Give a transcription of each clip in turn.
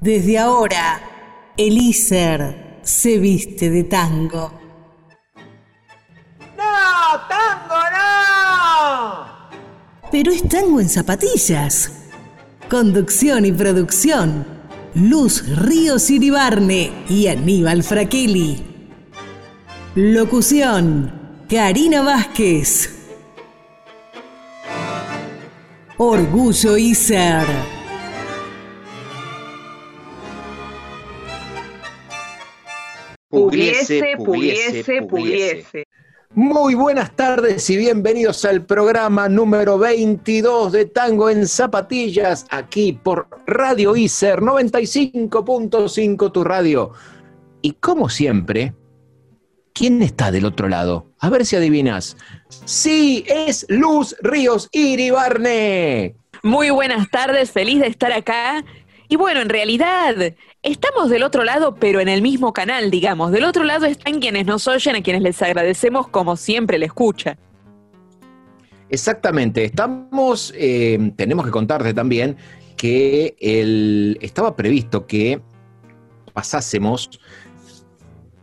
Desde ahora, Elíser se viste de tango. ¡No! ¡Tango no! Pero es tango en zapatillas. Conducción y producción. Luz Ríos Iribarne y Aníbal Fraquelli. Locución. Karina Vázquez. Orgullo y ser. Pudiese, pudiese, pudiese. Muy buenas tardes y bienvenidos al programa número 22 de Tango en Zapatillas, aquí por Radio ICER 95.5 tu radio. Y como siempre, ¿quién está del otro lado? A ver si adivinas. Sí, es Luz Ríos Iribarne. Muy buenas tardes, feliz de estar acá. Y bueno, en realidad estamos del otro lado, pero en el mismo canal, digamos. Del otro lado están quienes nos oyen, a quienes les agradecemos como siempre la escucha. Exactamente, estamos, eh, tenemos que contarte también que el, estaba previsto que pasásemos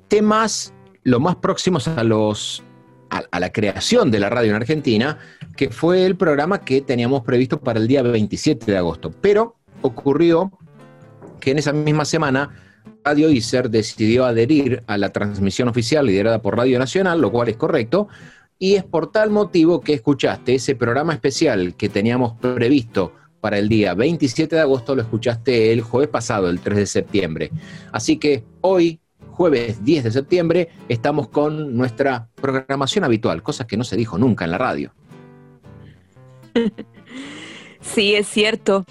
temas lo más próximos a los a, a, la creación de la radio en Argentina, que fue el programa que teníamos previsto para el día 27 de agosto. Pero ocurrió que en esa misma semana Radio ICER decidió adherir a la transmisión oficial liderada por Radio Nacional, lo cual es correcto, y es por tal motivo que escuchaste ese programa especial que teníamos previsto para el día 27 de agosto, lo escuchaste el jueves pasado, el 3 de septiembre. Así que hoy, jueves 10 de septiembre, estamos con nuestra programación habitual, cosas que no se dijo nunca en la radio. Sí, es cierto.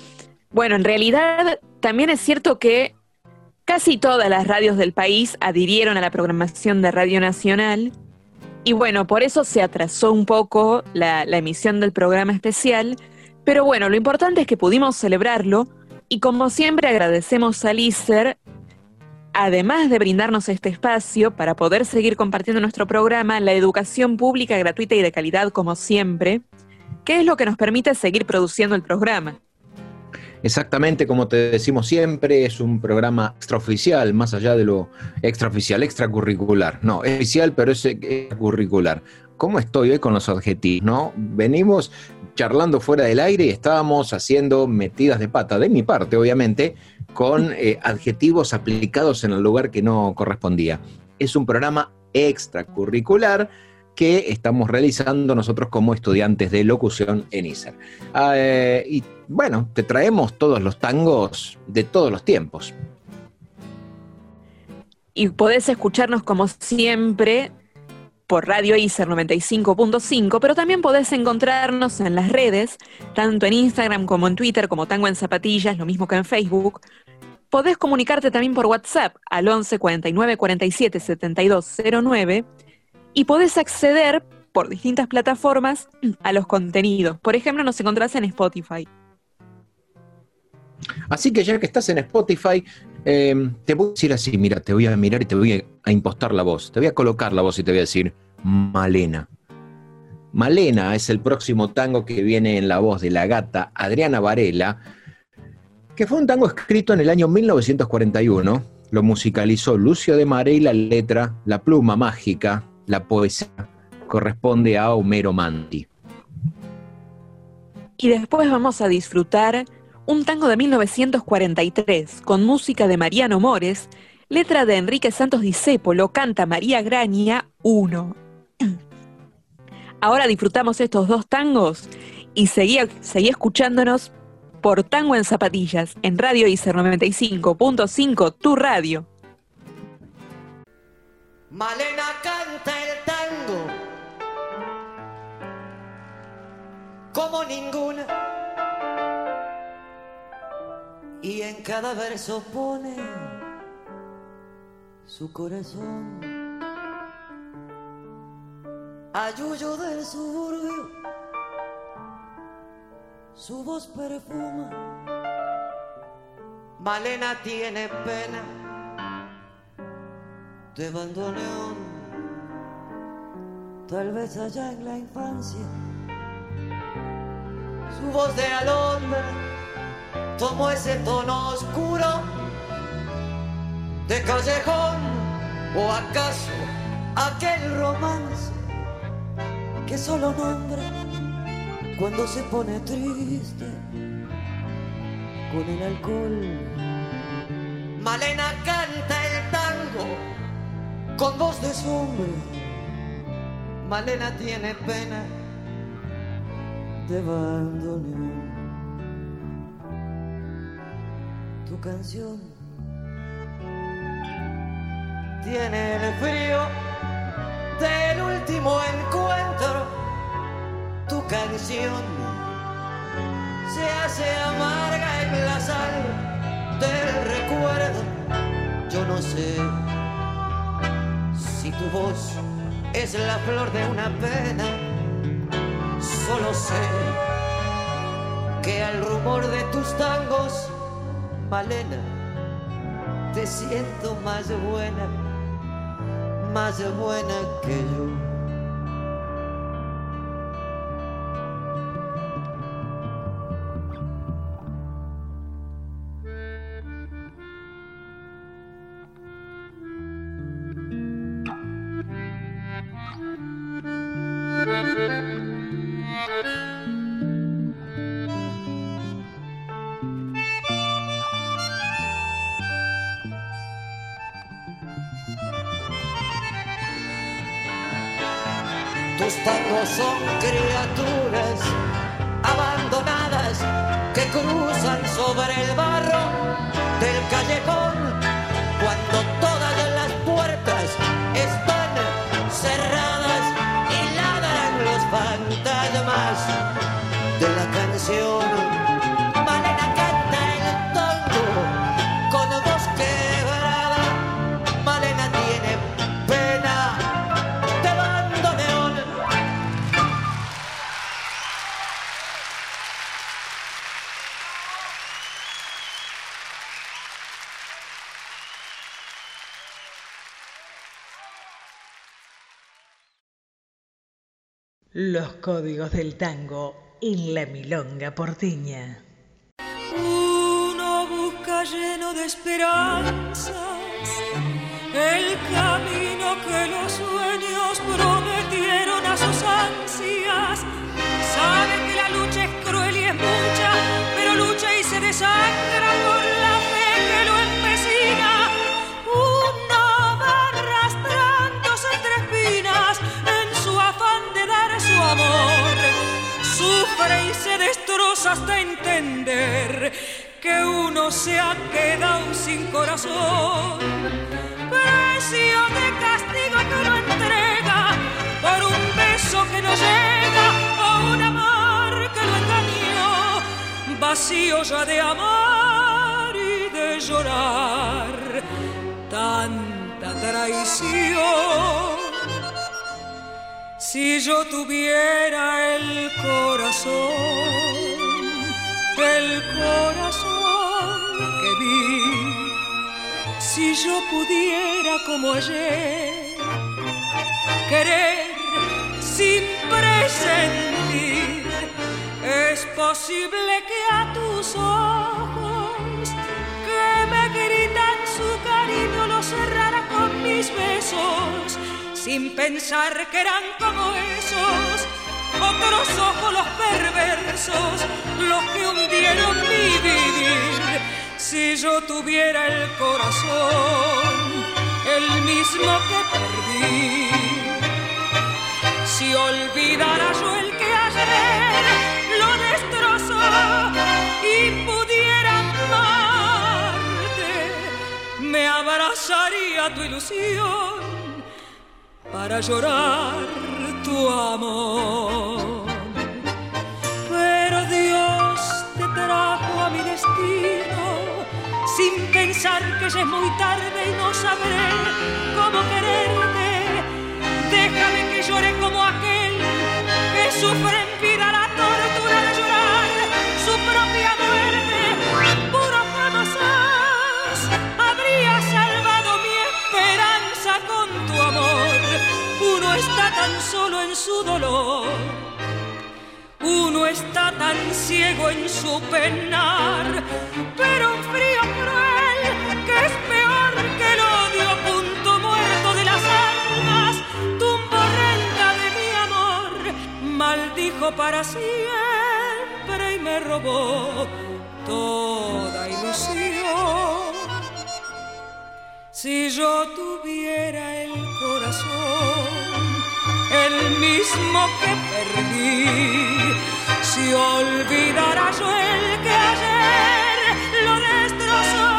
Bueno, en realidad también es cierto que casi todas las radios del país adhirieron a la programación de Radio Nacional y bueno, por eso se atrasó un poco la, emisión del programa especial, pero bueno, lo importante es que pudimos celebrarlo y como siempre agradecemos a ICER, además de brindarnos este espacio para poder seguir compartiendo nuestro programa, la educación pública gratuita y de calidad como siempre, que es lo que nos permite seguir produciendo el programa. Exactamente, como te decimos siempre, es un programa extraoficial, más allá de lo extraoficial, extracurricular. No, es oficial, pero es curricular. ¿Cómo estoy hoy con los adjetivos? ¿no? Venimos charlando fuera del aire y estábamos haciendo metidas de pata, de mi parte, obviamente, con eh, adjetivos aplicados en el lugar que no correspondía. Es un programa extracurricular que estamos realizando nosotros como estudiantes de locución en ISER. Eh, y bueno, te traemos todos los tangos de todos los tiempos. Y podés escucharnos como siempre por Radio ICER 95.5, pero también podés encontrarnos en las redes, tanto en Instagram como en Twitter, como Tango en Zapatillas, lo mismo que en Facebook. Podés comunicarte también por WhatsApp al 11 49 47 72 09 y podés acceder por distintas plataformas a los contenidos. Por ejemplo, nos encontrás en Spotify. Así que ya que estás en Spotify, eh, te voy a decir así, mira, te voy a mirar y te voy a impostar la voz, te voy a colocar la voz y te voy a decir, Malena. Malena es el próximo tango que viene en la voz de la gata Adriana Varela, que fue un tango escrito en el año 1941, lo musicalizó Lucio de Mare y la letra, la pluma mágica, la poesía, corresponde a Homero Manti. Y después vamos a disfrutar un tango de 1943 con música de Mariano Mores, letra de Enrique Santos Discépolo, canta María Graña 1. Ahora disfrutamos estos dos tangos y seguí, seguí escuchándonos por Tango en Zapatillas en Radio ICER 95.5, tu radio. Malena canta el tango como ninguna y en cada verso pone su corazón. Ayuyo del suburbio, su voz perfuma. Malena tiene pena de bandoneón, tal vez allá en la infancia. Su voz de alondra tomó ese tono oscuro de callejón o acaso aquel romance que solo nombra cuando se pone triste con el alcohol. Malena canta el tango con voz de sombra. Malena tiene pena de bandoneón. Tu canción tiene el frío del último encuentro. Tu canción se hace amarga en la sal del recuerdo. Yo no sé tu voz es la flor de una pena. Solo sé que al rumor de tus tangos, Malena, te siento más buena, más buena que yo. Códigos del tango en la milonga porteña. Uno busca lleno de esperanzas el camino que los sueños prometieron a sus ansias. Sabe que la lucha es cruel y es mucha, destroza hasta entender que uno se ha quedado sin corazón. Precio de castigo que uno entrega por un beso que no llega o un amor que lo engañó. Vacío ya de amar y de llorar tanta traición. Si yo tuviera el corazón, el corazón que vi, si yo pudiera como ayer querer sin presentir, es posible que a tus ojos que me gritan su cariño lo cerrara con mis besos, sin pensar que eran como esos otros ojos los perversos, los que hundieron mi vivir. Si yo tuviera el corazón, el mismo que perdí, si olvidara yo el que ayer lo destrozó y pudiera amarte, me abrazaría tu ilusión para llorar tu amor. Pero Dios te trajo a mi destino sin pensar que ya es muy tarde y no sabré cómo quererte. Déjame que llore como aquel que sufre en vida tan solo en su dolor. Uno está tan ciego en su penar, pero un frío cruel que es peor que el odio punto muerto de las almas, tumba renta de mi amor, maldijo para siempre y me robó toda ilusión. Si yo tuviera el corazón el mismo que perdí, si olvidara yo el que ayer lo destrozó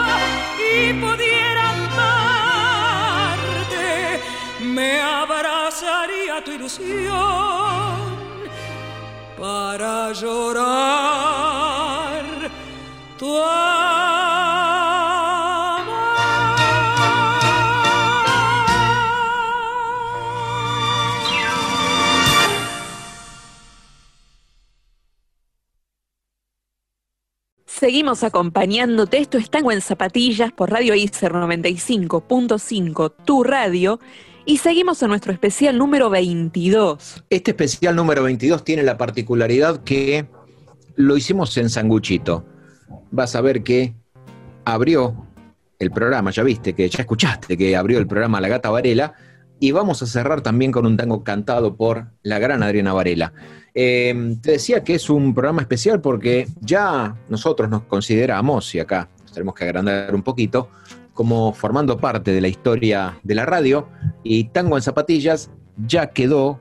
y pudiera amarte, me abrazaría tu ilusión para llorar tu Seguimos acompañándote. Esto es Tango en Zapatillas por Radio ICER 95.5, tu radio. Y seguimos en nuestro especial número 22. Este especial número 22 tiene la particularidad que lo hicimos en sanguchito. Vas a ver que abrió el programa, ya viste, que ya escuchaste que abrió el programa La Gata Varela. Y vamos a cerrar también con un tango cantado por la gran Adriana Varela. Eh, te decía que es un programa especial porque ya nosotros nos consideramos, y acá nos tenemos que agrandar un poquito, como formando parte de la historia de la radio, y Tango en Zapatillas ya quedó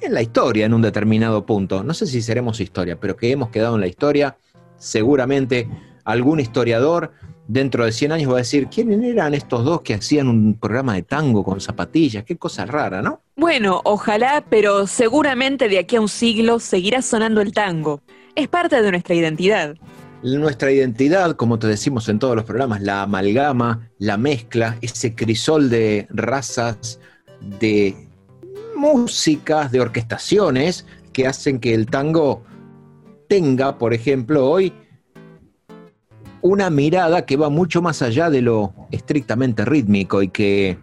en la historia en un determinado punto. No sé si seremos historia, pero que hemos quedado en la historia, seguramente algún historiador dentro de 100 años va a decir, ¿quiénes eran estos dos que hacían un programa de tango con zapatillas? Qué cosa rara, ¿no? Bueno, ojalá, pero seguramente de aquí a un siglo seguirá sonando el tango. Es parte de nuestra identidad. Nuestra identidad, como te decimos en todos los programas, la amalgama, la mezcla, ese crisol de razas, de músicas, de orquestaciones que hacen que el tango tenga, por ejemplo, hoy una mirada que va mucho más allá de lo estrictamente rítmico y que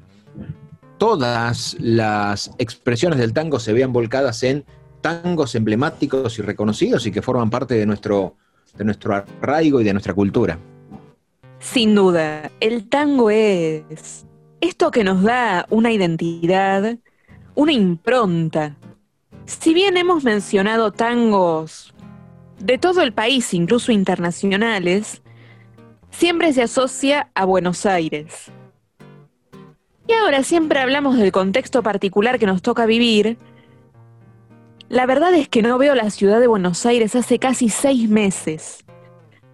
todas las expresiones del tango se vean volcadas en tangos emblemáticos y reconocidos y que forman parte de nuestro, de nuestro arraigo y de nuestra cultura. Sin duda, el tango es esto que nos da una identidad, una impronta. Si bien hemos mencionado tangos de todo el país, incluso internacionales, siempre se asocia a Buenos Aires. Y ahora siempre hablamos del contexto particular que nos toca vivir. La verdad es que no veo la ciudad de Buenos Aires hace casi seis meses.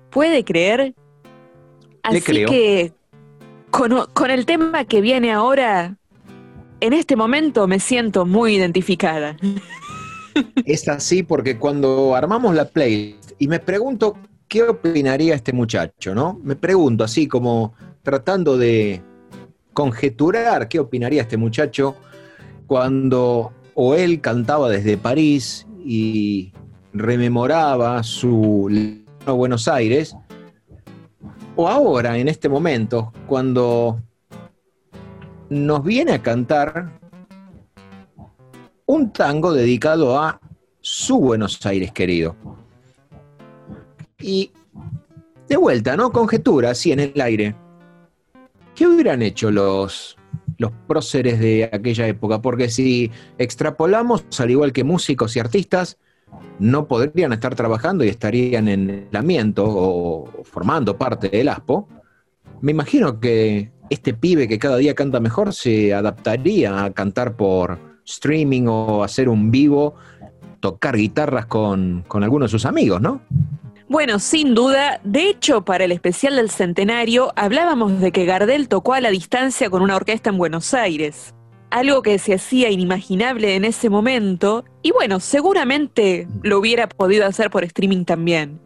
¿Puede creer? Así que con, con el tema que viene ahora, en este momento me siento muy identificada. Es así porque cuando armamos la playlist y me pregunto ¿qué opinaría este muchacho, no? Me pregunto así como tratando de conjeturar qué opinaría este muchacho cuando o él cantaba desde París y rememoraba su Buenos Aires, o ahora, en este momento, cuando nos viene a cantar un tango dedicado a su Buenos Aires querido. Y de vuelta, ¿no? Conjetura, así en el aire. ¿Qué hubieran hecho los, los próceres de aquella época? Porque si extrapolamos, al igual que músicos y artistas, no podrían estar trabajando y estarían en el amiento o formando parte del ASPO. Me imagino que este pibe que cada día canta mejor se adaptaría a cantar por streaming o hacer un vivo, tocar guitarras con, con algunos de sus amigos, ¿no? Bueno, sin duda. De hecho, para el especial del centenario hablábamos de que Gardel tocó a la distancia con una orquesta en Buenos Aires. Algo que se hacía inimaginable en ese momento. Y bueno, seguramente lo hubiera podido hacer por streaming también.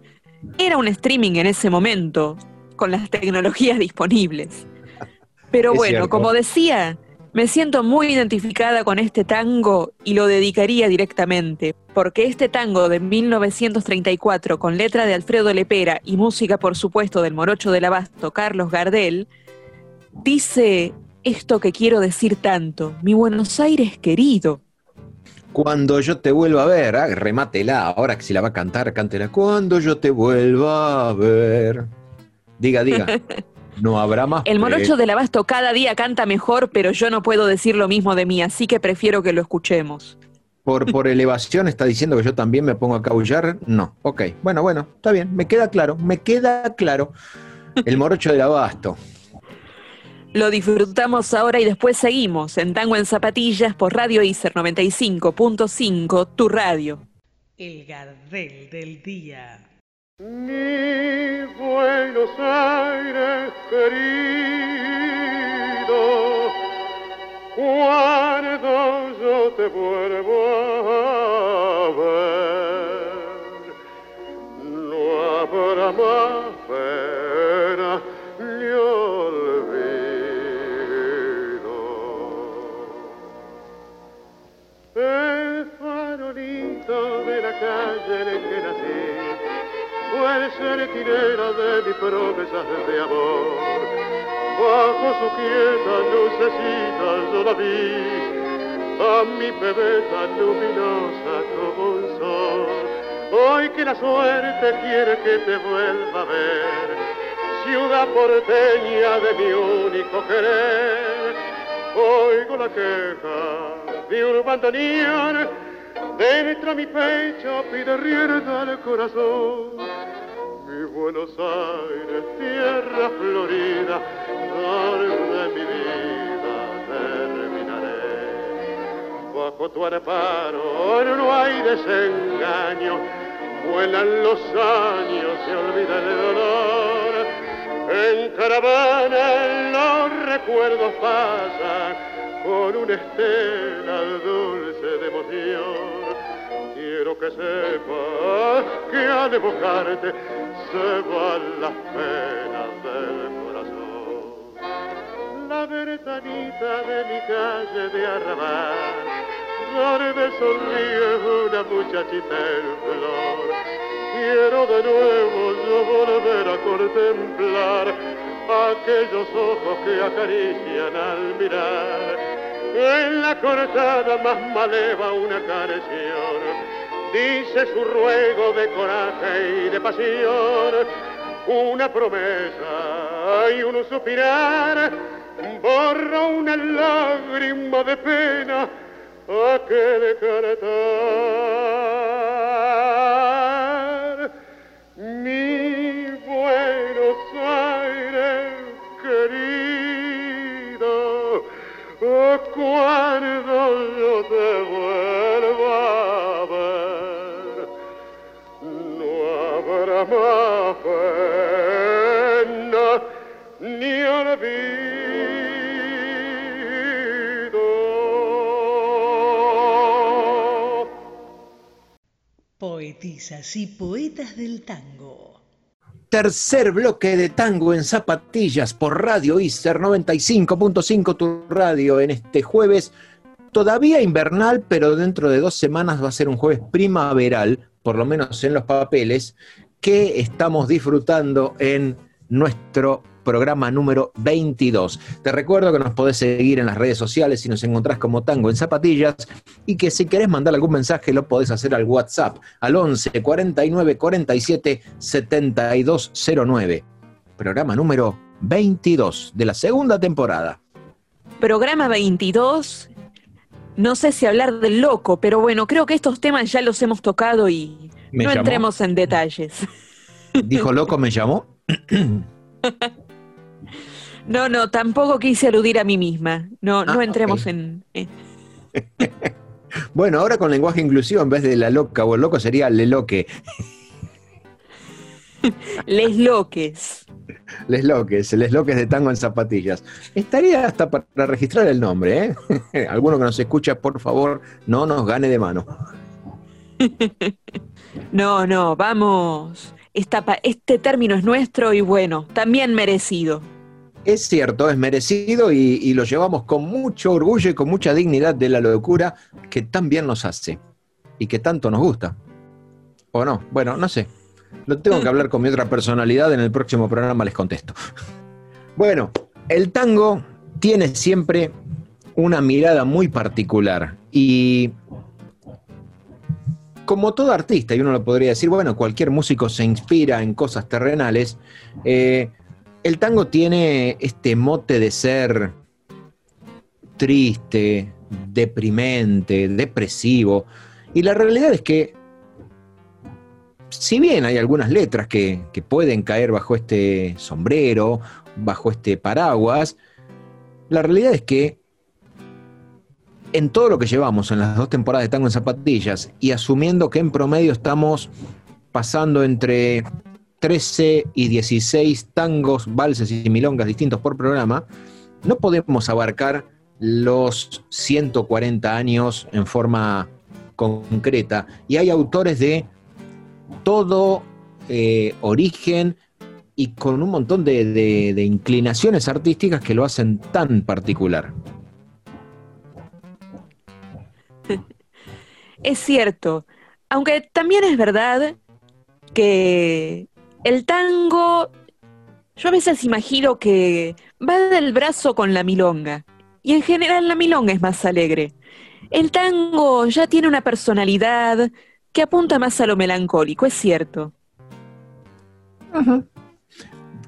Era un streaming en ese momento, con las tecnologías disponibles. Pero bueno, como decía, me siento muy identificada con este tango y lo dedicaría directamente, porque este tango de 1934, con letra de Alfredo Lepera y música, por supuesto, del morocho del abasto Carlos Gardel, dice esto que quiero decir tanto, mi Buenos Aires querido. Cuando yo te vuelva a ver, ah, remátela, ahora que si la va a cantar, cántela. Cuando yo te vuelva a ver. Diga, diga. No habrá más. El morocho del abasto cada día canta mejor, pero yo no puedo decir lo mismo de mí, así que prefiero que lo escuchemos. por, por elevación está diciendo que yo también me pongo a caullar. No, ok. Bueno, bueno, está bien, me queda claro, me queda claro. El morocho del abasto. Lo disfrutamos ahora y después seguimos en Tango en Zapatillas por Radio Icer 95.5, tu radio. El Gardel del Día. Mi Buenos Aires querido, cuando yo te vuelvo a ver, no habrá más fue el sentinela de mis promesas de amor. Bajo su quieta lucecita yo la vi, a mi bebé tan luminosa como un sol. Hoy que la suerte quiere que te vuelva a ver, ciudad porteña de mi único querer. Oigo la queja de un bandoneón, dentro mi pecho pide rienda al corazón. Mi Buenos Aires, tierra florida, donde mi vida terminaré. Bajo tu amparo no hay desengaño, vuelan los años, se olvida el dolor. En caravana los recuerdos pasan con una estela dulce de emoción. Quiero que sepas que al evocarte se van las penas del corazón. La ventanita de mi calle de arrabal, donde sonríe una muchachita en flor. Quiero de nuevo yo volver a contemplar aquellos ojos que acarician al mirar. En la cortada más maleva una canción dice su ruego de coraje y de pasión, una promesa y un suspirar, borra una lágrima de pena aquel cantar. Cuando yo te vuelva a ver, no habrá más pena ni olvido. Poetisas y poetas del tango. Tercer bloque de tango en zapatillas por Radio Iser 95.5 tu radio en este jueves. Todavía invernal, pero dentro de dos semanas va a ser un jueves primaveral, por lo menos en los papeles, que estamos disfrutando en nuestro programa número 22. Te recuerdo que nos podés seguir en las redes sociales si nos encontrás como Tango en Zapatillas y que si querés mandar algún mensaje lo podés hacer al WhatsApp al 11 49 47 7209. Programa número 22 de la segunda temporada. Programa 22. No sé si hablar del loco, pero bueno, creo que estos temas ya los hemos tocado y Me no llamó. entremos en detalles. Dijo loco, me llamó. No, no, tampoco quise aludir a mí misma. No, no Ah, entremos en, en- Bueno, ahora con lenguaje inclusivo, en vez de la loca o el loco, sería le loque. les loques. Les loques, les loques de tango en zapatillas. Estaría hasta para registrar el nombre, ¿eh? Alguno que nos escucha, por favor, no nos gane de mano. No, no, vamos. Esta este término es nuestro y bueno, también merecido. Es cierto, es merecido y, y lo llevamos con mucho orgullo y con mucha dignidad de la locura que tan bien nos hace y que tanto nos gusta. ¿O no? Bueno, no sé. Lo tengo que hablar con mi otra personalidad, en el próximo programa les contesto. Bueno, el tango tiene siempre una mirada muy particular y como todo artista, y uno lo podría decir, bueno, cualquier músico se inspira en cosas terrenales, eh, el tango tiene este mote de ser triste, deprimente, depresivo. Y la realidad es que, si bien hay algunas letras que, que pueden caer bajo este sombrero, bajo este paraguas, la realidad es que en todo lo que llevamos en las dos temporadas de Tango en Zapatillas y asumiendo que en promedio estamos pasando entre 13 y 16 tangos, valses y milongas distintos por programa, no podemos abarcar los 140 años en forma concreta. Y hay autores de todo eh, origen y con un montón de, inclinaciones artísticas que lo hacen tan particular. Es cierto, aunque también es verdad que el tango, yo a veces imagino que va del brazo con la milonga, y en general la milonga es más alegre. El tango ya tiene una personalidad que apunta más a lo melancólico, es cierto.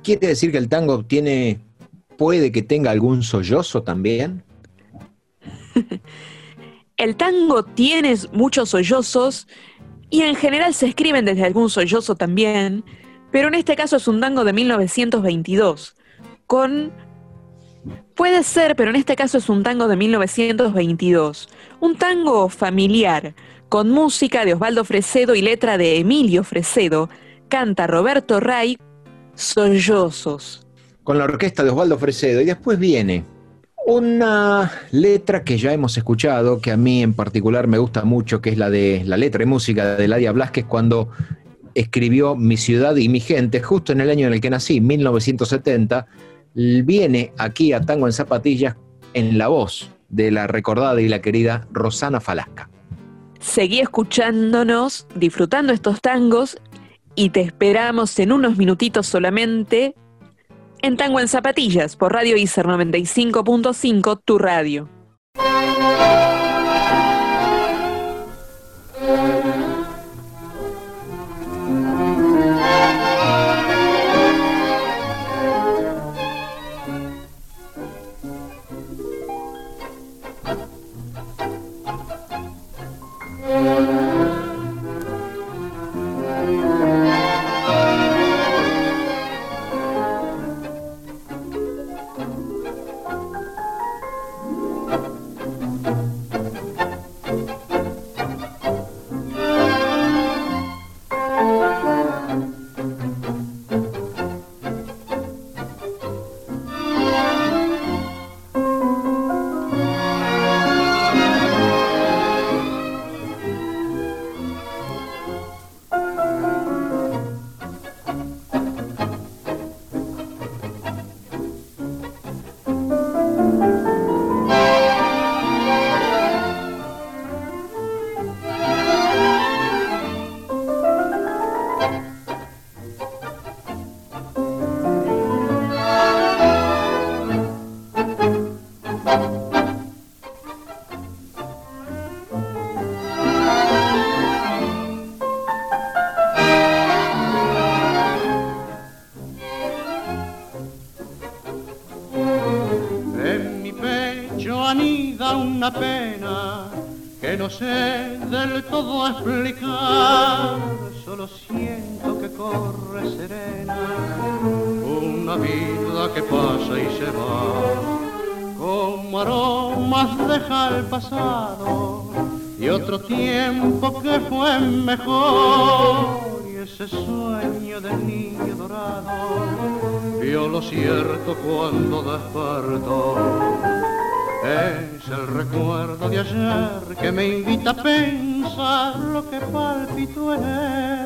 ¿Quiere decir que el tango tiene, puede que tenga algún sollozo también? El tango tiene muchos sollozos y en general se escriben desde algún sollozo también, pero en este caso es un tango de 1922, con... Puede ser, pero en este caso es un tango de 1922, un tango familiar, con música de Osvaldo Fresedo y letra de Emilio Fresedo, canta Roberto Ray, Sollozos. Con la orquesta de Osvaldo Fresedo, y después viene una letra que ya hemos escuchado, que a mí en particular me gusta mucho, que es la de la letra y música de Ladia Blasquez cuando escribió Mi ciudad y mi gente, justo en el año en el que nací, 1970, viene aquí a Tango en Zapatillas en la voz de la recordada y la querida Rosana Falasca. Seguí escuchándonos, disfrutando estos tangos y te esperamos en unos minutitos solamente en Tango en Zapatillas por Radio ICER 95.5, tu radio. No sé del todo explicar. Solo siento que corre serena una vida que pasa y se va. Como aromas deja el pasado y otro tiempo que fue mejor. Y ese sueño del niño dorado vio lo cierto cuando despertó. Es el recuerdo de ayer que me invita a pensar lo que palpitó en él.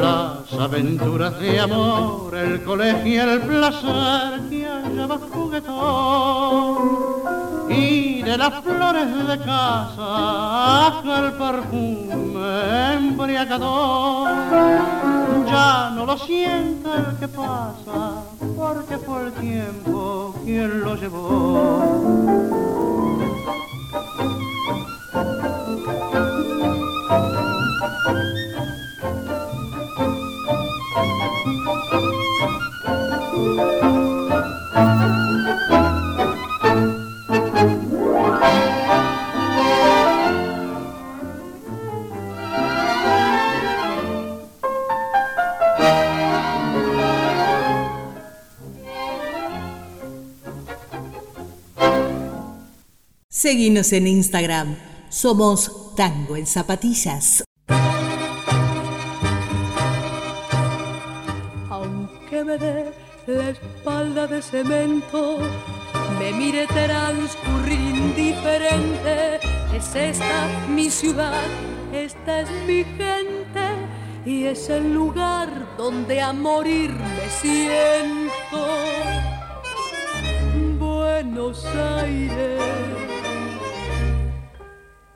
Las aventuras de amor, el colegio, el placer que hallaba juguetón. Y de las flores de casa el perfume embriagador. Ya no lo siente el que pasa, porque fue el tiempo quien lo llevó. Seguinos en Instagram. Somos Tango en Zapatillas. Aunque me dé la espalda de cemento, me mire transcurrir indiferente. Es esta mi ciudad, esta es mi gente y es el lugar donde a morir me siento. Buenos Aires,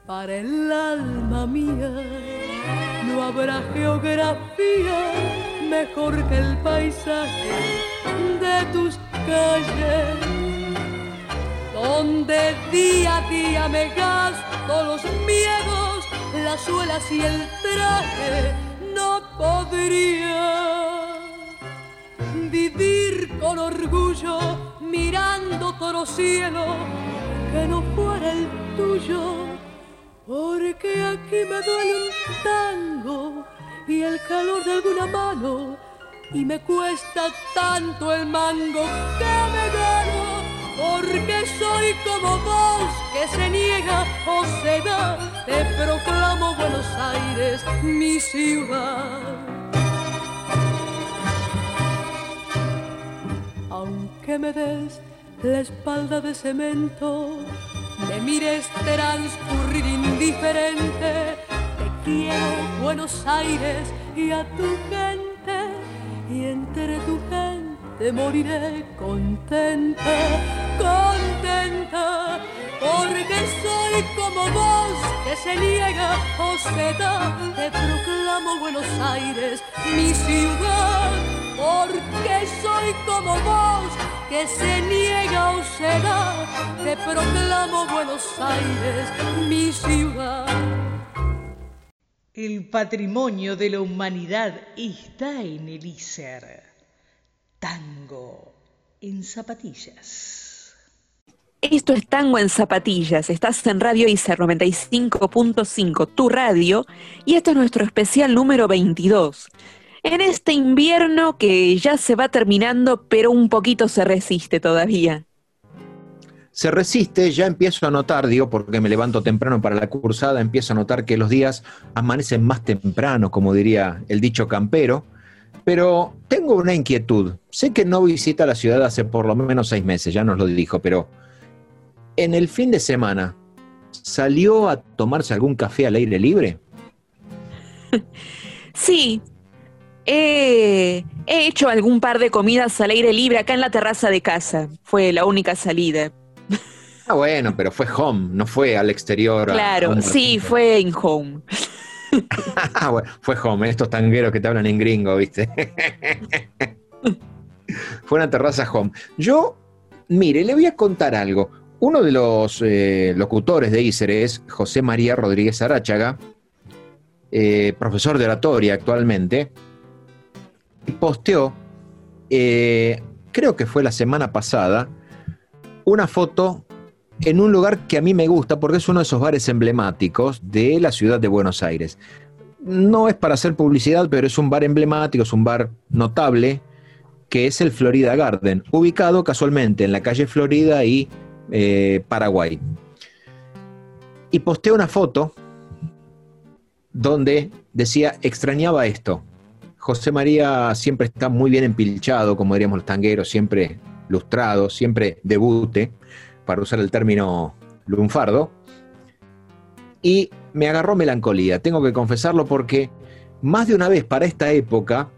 para el alma mía. No habrá geografía mejor que el paisaje de tus calles, donde día a día me gasto los miedos, las suelas y el traje. No podría vivir con orgullo mirando todo cielo que no fuera el tuyo, porque aquí me duele un tango y el calor de alguna mano y me cuesta tanto el mango que me gano porque soy como vos que se niega o se da, te proclamo Buenos Aires, mi ciudad. Aunque me des la espalda de cemento, me mires transcurrir indiferente, te quiero Buenos Aires y a tu gente, y entre tu gente te moriré contenta, contenta, porque soy como vos que se niega o se da, te proclamo Buenos Aires, mi ciudad, porque soy como vos que se niega o se da, te proclamo Buenos Aires, mi ciudad. El patrimonio de la humanidad está en el ISER. Tango en zapatillas. Esto es Tango en Zapatillas. Estás en Radio ICER 95.5, tu radio, y este es nuestro especial número 22. En este invierno que ya se va terminando, pero un poquito se resiste todavía. Se resiste, ya empiezo a notar, digo, porque me levanto temprano para la cursada, empiezo a notar que los días amanecen más temprano, como diría el dicho campero, pero tengo una inquietud. Sé que no visita la ciudad hace por lo menos seis meses, ya nos lo dijo, pero en el fin de semana, ¿salió a tomarse algún café al aire libre? Sí, he, he hecho algún par de comidas al aire libre acá en la terraza de casa. Fue la única salida. Ah, bueno, pero fue home, no fue al exterior. a- a Claro, sí, fue en home. Ah, bueno, fue home, estos tangueros que te hablan en gringo, ¿viste? fue una terraza home. Yo, mire, le voy a contar algo. Uno de los eh, locutores de ICER es José María Rodríguez Aráchaga, eh, profesor de oratoria actualmente, posteó, eh, creo que fue la semana pasada, una foto en un lugar que a mí me gusta porque es uno de esos bares emblemáticos de la ciudad de Buenos Aires. No es para hacer publicidad, pero es un bar emblemático, es un bar notable, que es el Florida Garden, ubicado casualmente en la calle Florida y eh, Paraguay. Y posteé una foto donde decía, extrañaba esto. José María siempre está muy bien empilchado, como diríamos los tangueros, siempre lustrado, siempre debute, para usar el término lunfardo. Y me agarró melancolía, tengo que confesarlo porque más de una vez para esta época,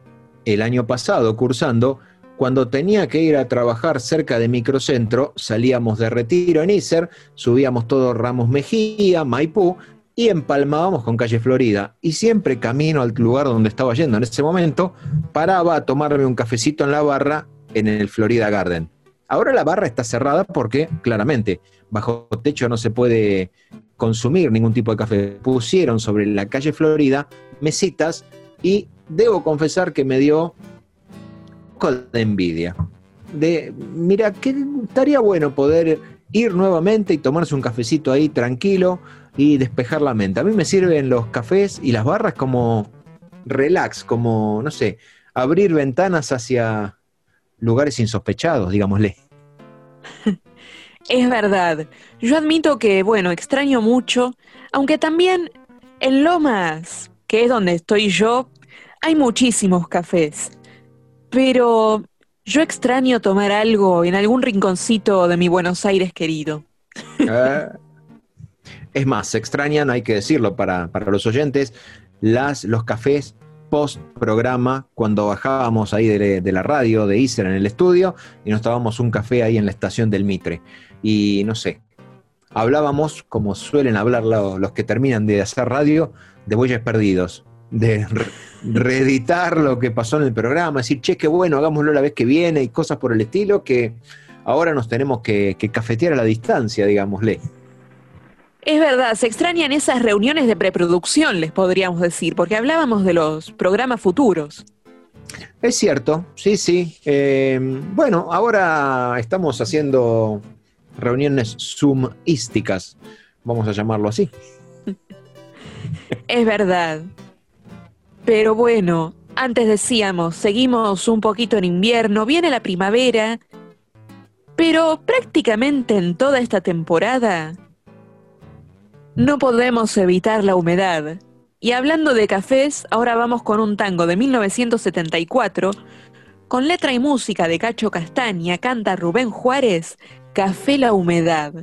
el año pasado cursando, cuando tenía que ir a trabajar cerca de Microcentro, salíamos de retiro en ICER, subíamos todo Ramos Mejía, Maipú, y empalmábamos con calle Florida. Y siempre camino al lugar donde estaba yendo en ese momento, paraba a tomarme un cafecito en la barra en el Florida Garden. Ahora la barra está cerrada porque, claramente, bajo techo no se puede consumir ningún tipo de café. Pusieron sobre la calle Florida mesitas y debo confesar que me dio poco de envidia. De, mira, que estaría bueno poder ir nuevamente y tomarse un cafecito ahí tranquilo y despejar la mente. A mí me sirven los cafés y las barras como relax, como, no sé, abrir ventanas hacia lugares insospechados, digámosle. Es verdad. Yo admito que, bueno, extraño mucho, aunque también en Lomas, que es donde estoy yo, hay muchísimos cafés. Pero yo extraño tomar algo en algún rinconcito de mi Buenos Aires querido. Eh, es más, se extrañan, hay que decirlo para, para los oyentes, las, los cafés post programa cuando bajábamos ahí de, de la radio de Iser en el estudio y nos tomábamos un café ahí en la estación del Mitre. Y no sé, hablábamos como suelen hablar lo- los que terminan de hacer radio, de bueyes perdidos, de re- reeditar lo que pasó en el programa, decir, che, qué bueno, hagámoslo la vez que viene y cosas por el estilo que ahora nos tenemos que, que cafetear a la distancia, digámosle. Es verdad, se extrañan esas reuniones de preproducción, les podríamos decir, porque hablábamos de los programas futuros. Es cierto, sí, sí. Eh, bueno, ahora estamos haciendo reuniones zoomísticas, vamos a llamarlo así. Es verdad. Pero bueno, antes decíamos, seguimos un poquito en invierno, viene la primavera, pero prácticamente en toda esta temporada no podemos evitar la humedad. Y hablando de cafés, ahora vamos con un tango de 1974, con letra y música de Cacho Castaña, canta Rubén Juárez, Café la humedad.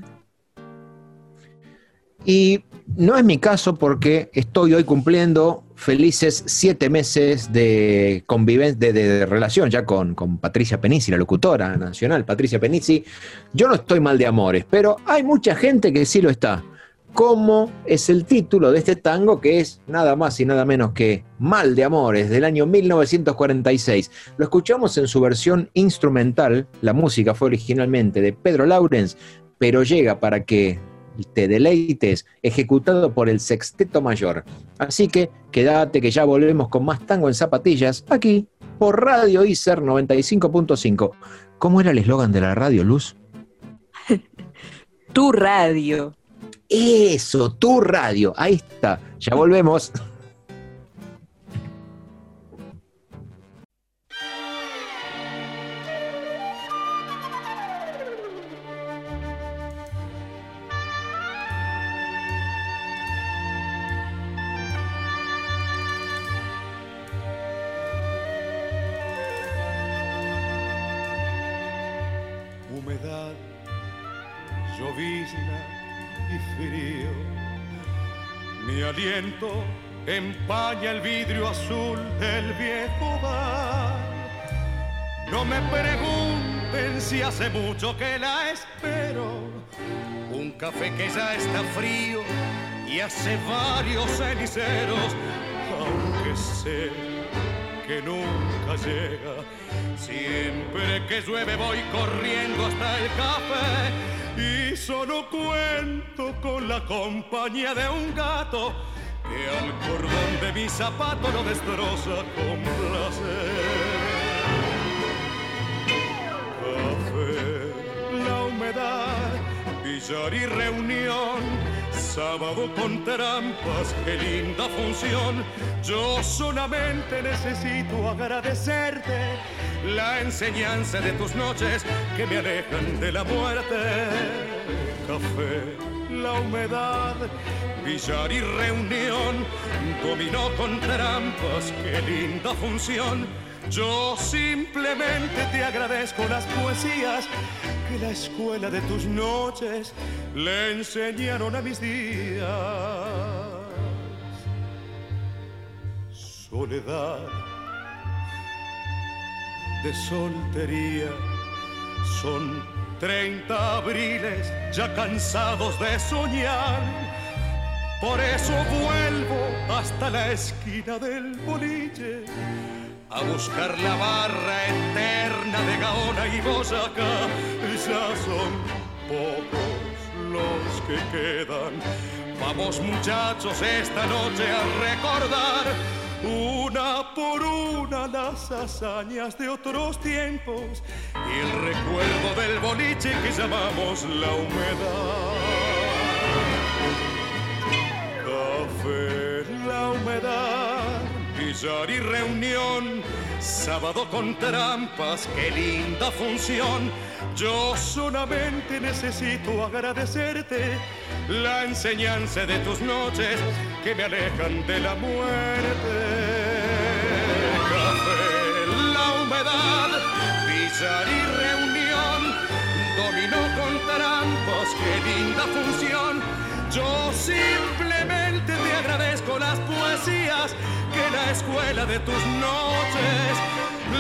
Y no es mi caso porque estoy hoy cumpliendo felices siete meses de convivencia, de, de- relación ya con, con Patricia Penisi, la locutora nacional, Patricia Penisi. Yo no estoy mal de amores, pero hay mucha gente que sí lo está. ¿Cómo es el título de este tango que es nada más y nada menos que Mal de Amores del año 1946? Lo escuchamos en su versión instrumental, la música fue originalmente de Pedro Laurens, pero llega para que te deleites, ejecutado por el Sexteto Mayor. Así que quédate que ya volvemos con más tango en zapatillas aquí por Radio ICER 95.5. ¿Cómo era el eslogan de la radio, Luz? Tu radio. Eso, tu radio. Ahí está. Ya volvemos. Empaña el vidrio azul del viejo bar. No me pregunten si hace mucho que la espero. Un café que ya está frío y hace varios ceniceros, aunque sé que nunca llega. Siempre que llueve voy corriendo hasta el café y solo cuento con la compañía de un gato que al cordón de mi zapato lo destroza con placer. Café, la humedad, billar y reunión. Sábado con trampas, qué linda función. Yo solamente necesito agradecerte la enseñanza de tus noches que me alejan de la muerte. Café, la humedad, billar y reunión. Dominó con trampas, qué linda función. Yo simplemente te agradezco las poesías que la escuela de tus noches le enseñaron a mis días. Soledad de soltería son 30 abriles ya cansados de soñar. Por eso vuelvo hasta la esquina del boliche a buscar la barra eterna de Gaona y Boyacá. Ya son pocos los que quedan. Vamos muchachos esta noche a recordar una por una las hazañas de otros tiempos y el recuerdo del boliche que llamamos la humedad. Café, la humedad, billar y reunión. Sábado con trampas, qué linda función. Yo solamente necesito agradecerte la enseñanza de tus noches que me alejan de la muerte. Café, la humedad, billar y reunión. Dominó con trampas, qué linda función. Yo simplemente te agradezco las poesías que la escuela de tus noches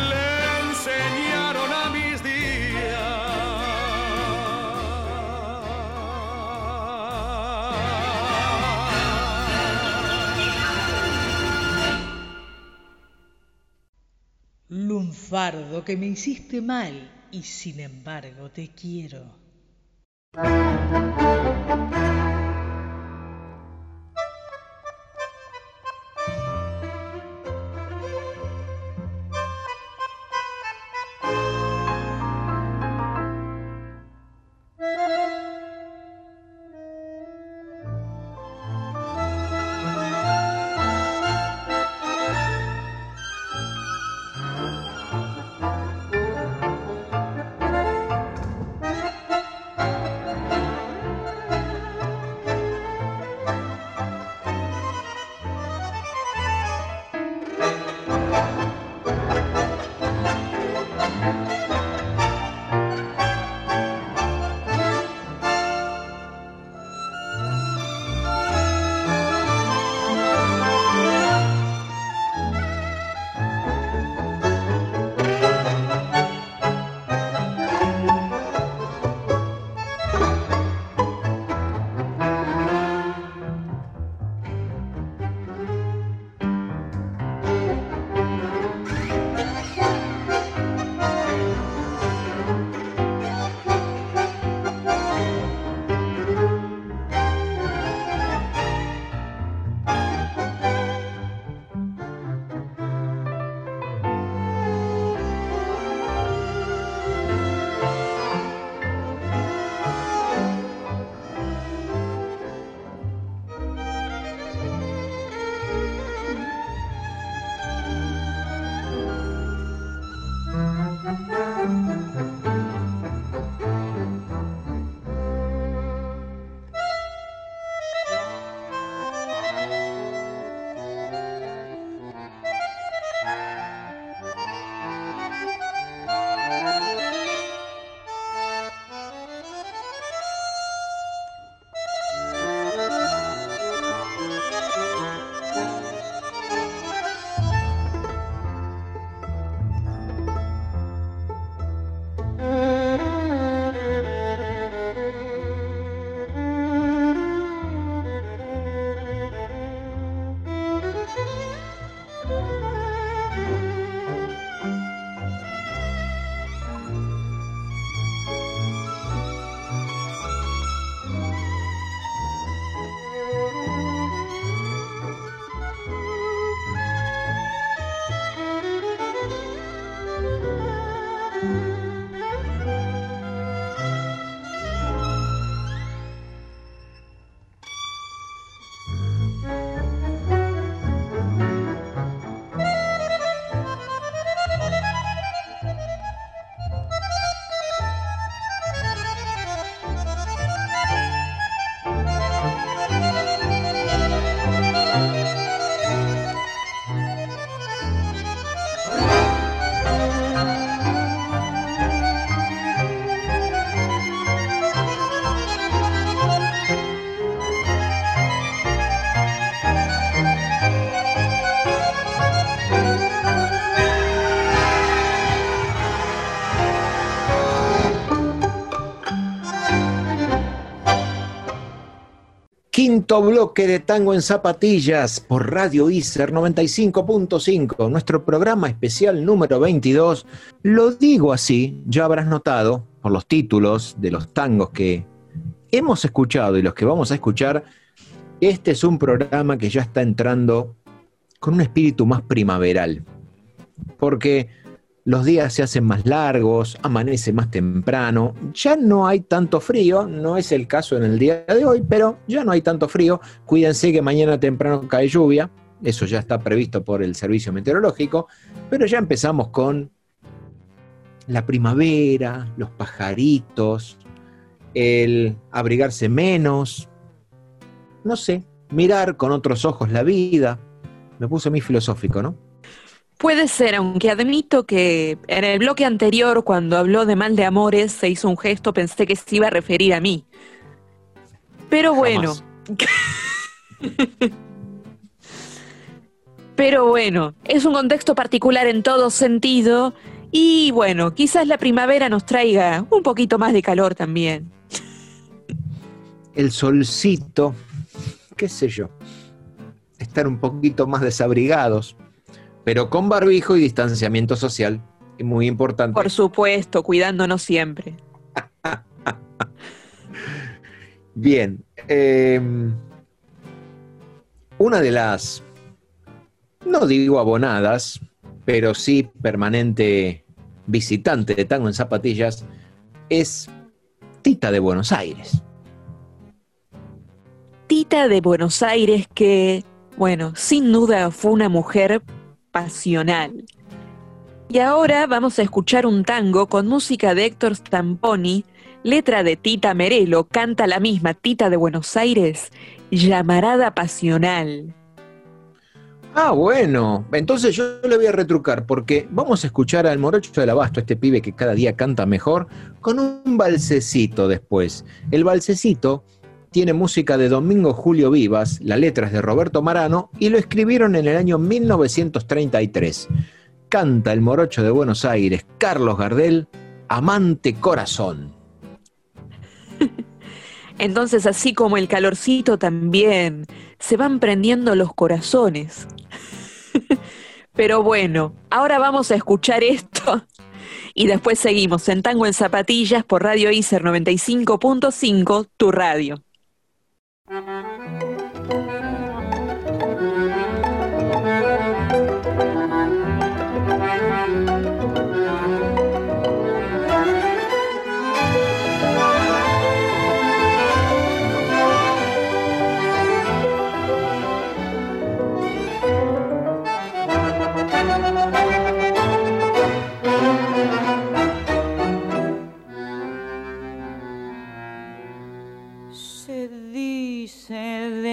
le enseñaron a mis días. Lunfardo, que me hiciste mal y sin embargo te quiero. Quinto bloque de Tango en Zapatillas por Radio ICER 95.5, nuestro programa especial número 22. Lo digo así, ya habrás notado por los títulos de los tangos que hemos escuchado y los que vamos a escuchar, este es un programa que ya está entrando con un espíritu más primaveral. Porque los días se hacen más largos, amanece más temprano, ya no hay tanto frío, no es el caso en el día de hoy, pero ya no hay tanto frío, cuídense que mañana temprano cae lluvia, eso ya está previsto por el servicio meteorológico, pero ya empezamos con la primavera, los pajaritos, el abrigarse menos, no sé, mirar con otros ojos la vida. Me puse muy filosófico, ¿no? Puede ser, aunque admito que en el bloque anterior, cuando habló de mal de amores, se hizo un gesto, pensé que se iba a referir a mí. Pero bueno. Pero bueno, es un contexto particular en todo sentido y bueno, quizás la primavera nos traiga un poquito más de calor también. El solcito, qué sé yo, estar un poquito más desabrigados, pero con barbijo y distanciamiento social, es muy importante. Por supuesto, cuidándonos siempre. Bien, em, una de las, no digo abonadas, pero sí permanente visitante de Tango en Zapatillas, es Tita de Buenos Aires. Tita de Buenos Aires que, bueno, sin duda fue una mujer pasional. Y ahora vamos a escuchar un tango con música de Héctor Stamponi, letra de Tita Merelo, canta la misma Tita de Buenos Aires, llamarada pasional. Ah, bueno. Entonces yo le voy a retrucar porque vamos a escuchar al Morocho del Abasto, este pibe que cada día canta mejor, con un balsecito después. El balsecito tiene música de Domingo Julio Vivas, la letra es de Roberto Marano y lo escribieron en el año 1933. Canta el Morocho de Buenos Aires, Carlos Gardel, Amante Corazón. Entonces, así como el calorcito también, se van prendiendo los corazones. Pero bueno, ahora vamos a escuchar esto y después seguimos en Tango en Zapatillas por Radio ICER 95.5, tu radio. Música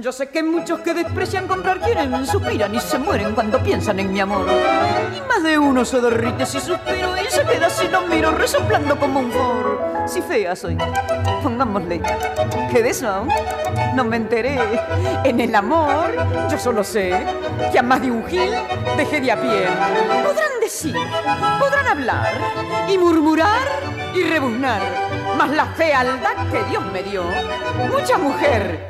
Yo sé que muchos que desprecian comprar quieren, suspiran y se mueren cuando piensan en mi amor. Y más de uno se derrite si suspiro y se queda si no miro, resoplando como un for. Si fea soy, pongámosle que de eso no me enteré. En el amor, yo solo sé que a más de un gil dejé de a pie. Podrán decir, podrán hablar y murmurar y rebuznar, mas la fealdad que Dios me dio, mucha mujer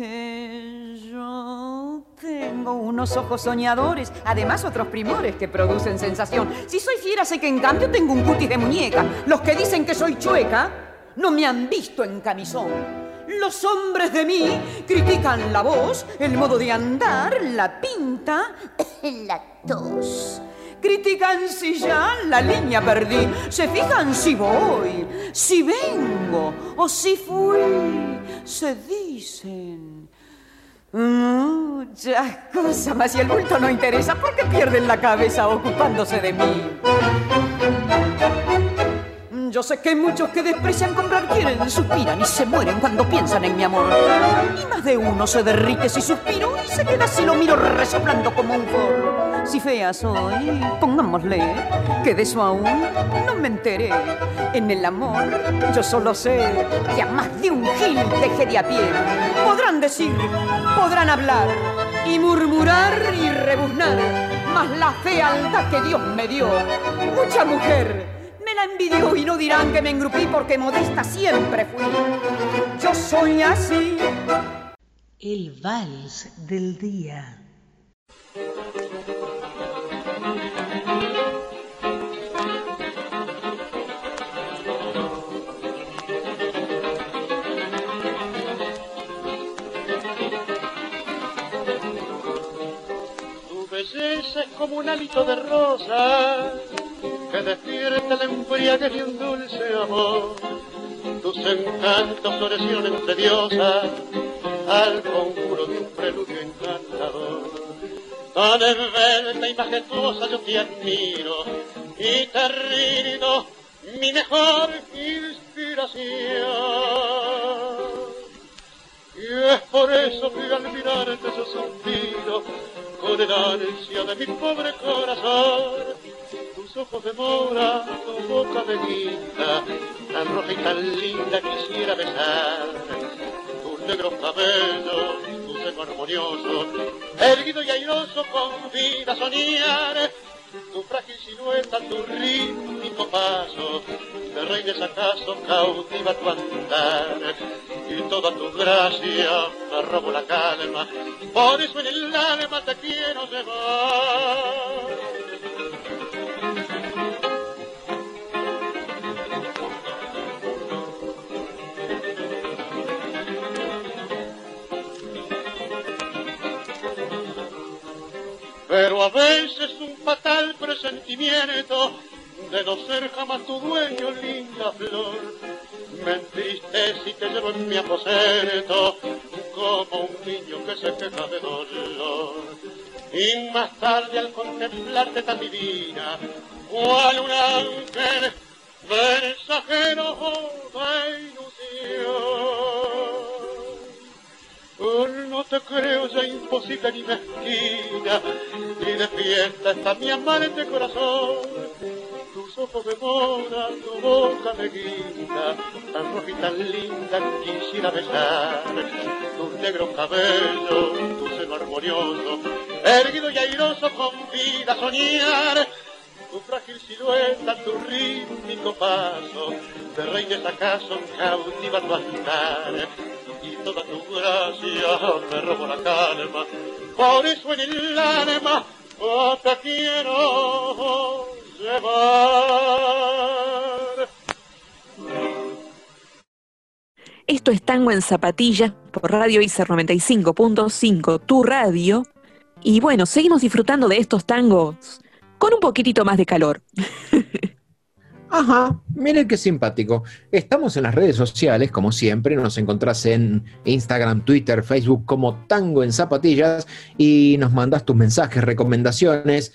que yo tengo unos ojos soñadores, además otros primores que producen sensación. Si soy fiera, sé que en cambio tengo un cutis de muñeca. Los que dicen que soy chueca no me han visto en camisón. Los hombres de mí critican la voz, el modo de andar, la pinta, la tos. Critican si ya la línea perdí, se fijan si voy, si vengo o si fui, se dicen Muchas cosas, mas si el bulto no interesa, ¿por qué pierden la cabeza ocupándose de mí? Yo sé que muchos que desprecian comprar quieren, suspiran y se mueren cuando piensan en mi amor. Y más de uno se derrite si suspiro y se queda si lo miro resoplando como un forro. Si fea soy, pongámosle, que de eso aún no me enteré. En el amor yo solo sé que a más de un gil dejé de a pie. Podrán decir, podrán hablar y murmurar y rebuznar, mas la fealdad que Dios me dio, mucha mujer me la envidió y no dirán que me engrupí porque modesta siempre fui. Yo soy así. El vals del día. Belleza es como un hálito de rosa que despierta la embriaguez de un dulce amor. Tus encantos florecieron entre diosas al conjuro de un preludio encantador. Tan esbelta y majestuosa yo te admiro y te rindo mi mejor inspiración. Y es por eso que al mirarte yo suspiro con el ansia de mi pobre corazón. Tus ojos de mora, tu boca de guinda, tan roja y tan linda quisiera besar. Tus negros cabellos, tu seno armonioso, erguido y airoso con vida soñar. Tu frágil silueta, tu rítmico paso, de reyes acaso cautiva tu andar. Y toda tu gracia me la calma, por eso en el alma te quiero llevar. Pero a veces un fatal presentimiento de no ser jamás tu dueño, linda flor, me entristece y te llevo en mi aposento como un niño que se queja de dolor. Y más tarde al contemplarte tan divina, cual un ángel mensajero de ilusión. No te creo ya imposible ni mezquina, y de fiesta está mi amante corazón. Tus ojos de mora, tu boca de guinda, tan roja y tan linda quisiera besar. Tus negros cabellos, tu seno armonioso, erguido y airoso con vida soñar. Tu frágil silueta, tu rítmico paso, de reyes acaso cautiva tu andar y Esto es Tango en Zapatillas por Radio ICER 95.5, tu radio. Y bueno, seguimos disfrutando de estos tangos con un poquitito más de calor. Ajá, miren qué simpático. Estamos en las redes sociales, como siempre, nos encontrás en Instagram, Twitter, Facebook como Tango en Zapatillas y nos mandas tus mensajes, recomendaciones,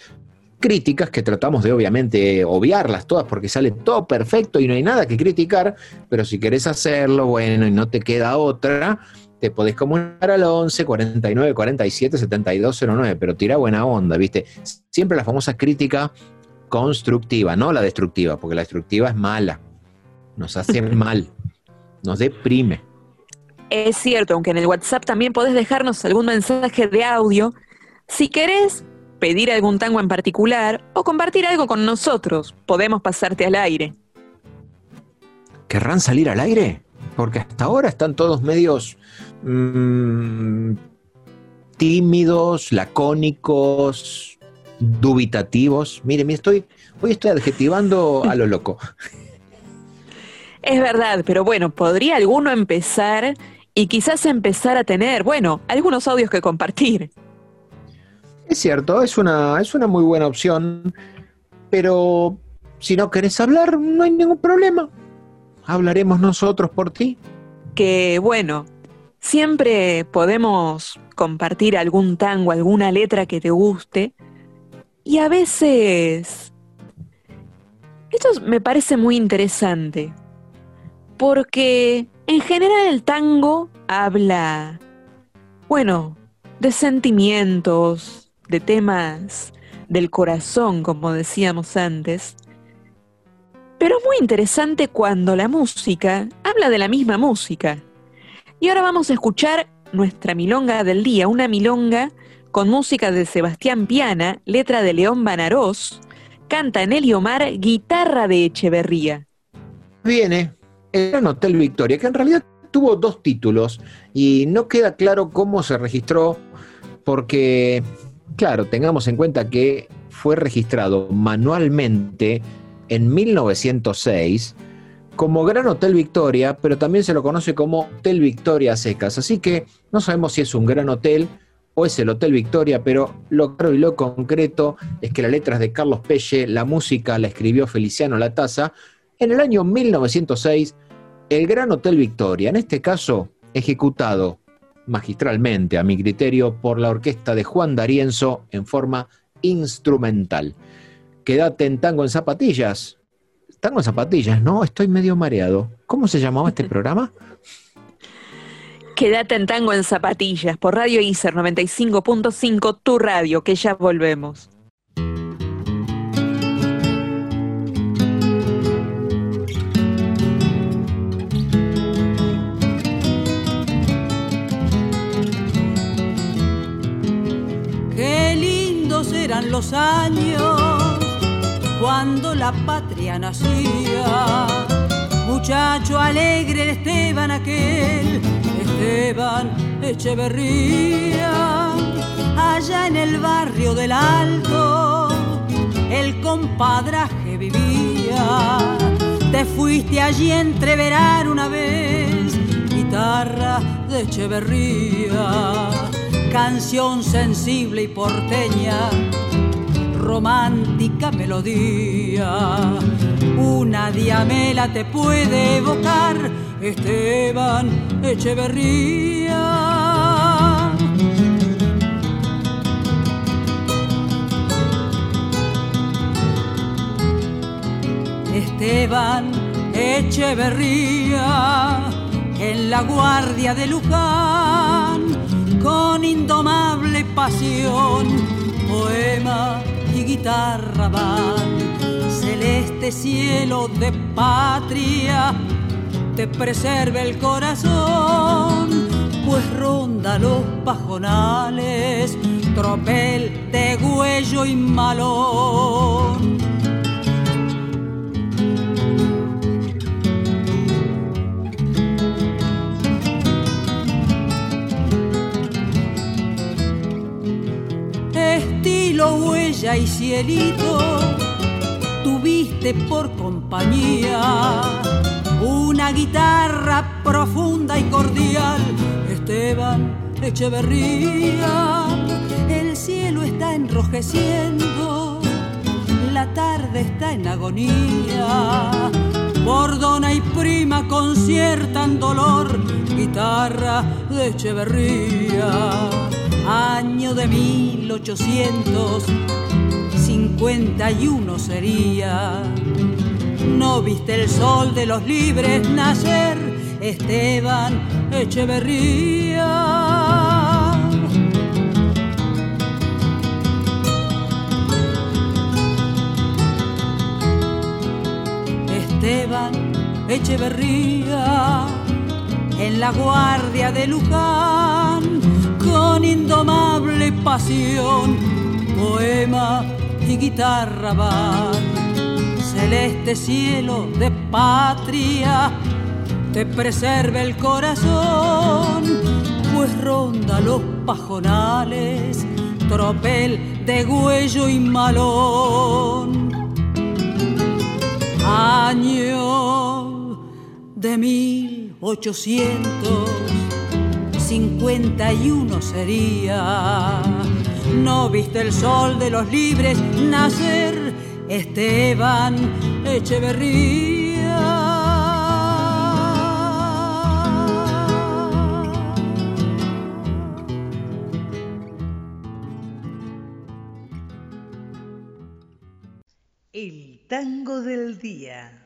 críticas que tratamos de obviamente obviarlas todas porque sale todo perfecto y no hay nada que criticar, pero si querés hacerlo, bueno, y no te queda otra, te podés comunicar al 11 49 47 72 09, pero tira buena onda, ¿viste? Siempre la famosa crítica constructiva, no la destructiva, porque la destructiva es mala, nos hace mal, nos deprime. Es cierto, aunque en el WhatsApp también podés dejarnos algún mensaje de audio. Si querés pedir algún tango en particular o compartir algo con nosotros, podemos pasarte al aire. ¿Querrán salir al aire? Porque hasta ahora están todos medios mmm, tímidos, lacónicos, dubitativos. Mire, me estoy, hoy estoy adjetivando a lo loco. Es verdad, pero bueno, podría alguno empezar y quizás empezar a tener, bueno, algunos audios que compartir. Es cierto, es una, es una muy buena opción, pero si no querés hablar, no hay ningún problema. Hablaremos nosotros por ti. Que bueno, siempre podemos compartir algún tango, alguna letra que te guste, y a veces... Esto me parece muy interesante, porque en general el tango habla, bueno, de sentimientos, de temas del corazón, como decíamos antes, pero es muy interesante cuando la música habla de la misma música. Y ahora vamos a escuchar nuestra milonga del día, una milonga con música de Sebastián Piana, letra de León Banarós, canta el Omar, guitarra de Echeverría. Viene el Gran Hotel Victoria, que en realidad tuvo dos títulos y no queda claro cómo se registró porque, claro, tengamos en cuenta que fue registrado manualmente en 1906 como Gran Hotel Victoria, pero también se lo conoce como Hotel Victoria Secas. Así que no sabemos si es un gran hotel o es el Hotel Victoria, pero lo claro y lo concreto es que las letras de Carlos Pelle, la música la escribió Feliciano Lataza en el año 1906, el Gran Hotel Victoria, en este caso ejecutado magistralmente, a mi criterio, por la orquesta de Juan D'Arienzo en forma instrumental. Quédate en tango en zapatillas. Tango en zapatillas, no, estoy medio mareado. ¿Cómo se llamaba este programa? Quédate en tango en zapatillas por Radio ICER 95.5, tu radio, que ya volvemos. Qué lindos eran los años cuando la patria nacía. Muchacho alegre Esteban aquel, Esteban Echeverría, allá en el barrio del Alto, el compadraje vivía. Te fuiste allí a entreverar una vez, guitarra de Echeverría, canción sensible y porteña romántica melodía. Una diamela te puede evocar, Esteban Echeverría. Esteban Echeverría, en la guardia de Luján, con indomable pasión, poema y guitarra van, celeste cielo de patria, te preserve el corazón, pues ronda los pajonales, tropel de huello y malón. Estilo, huella y cielito, tuviste por compañía una guitarra profunda y cordial, Esteban Echeverría. El cielo está enrojeciendo, la tarde está en agonía. Bordona y prima conciertan dolor, guitarra de Echeverría. Año de 1851 sería. No viste el sol de los libres nacer, Esteban Echeverría. Esteban Echeverría, en la guardia de Luján, con indomable pasión, poema y guitarra van. Celeste cielo de patria, te preserve el corazón, pues ronda los pajonales, tropel de huello y malón. Año de 1851 sería. No viste el sol de los libres nacer, Esteban Echeverría. El tango del día.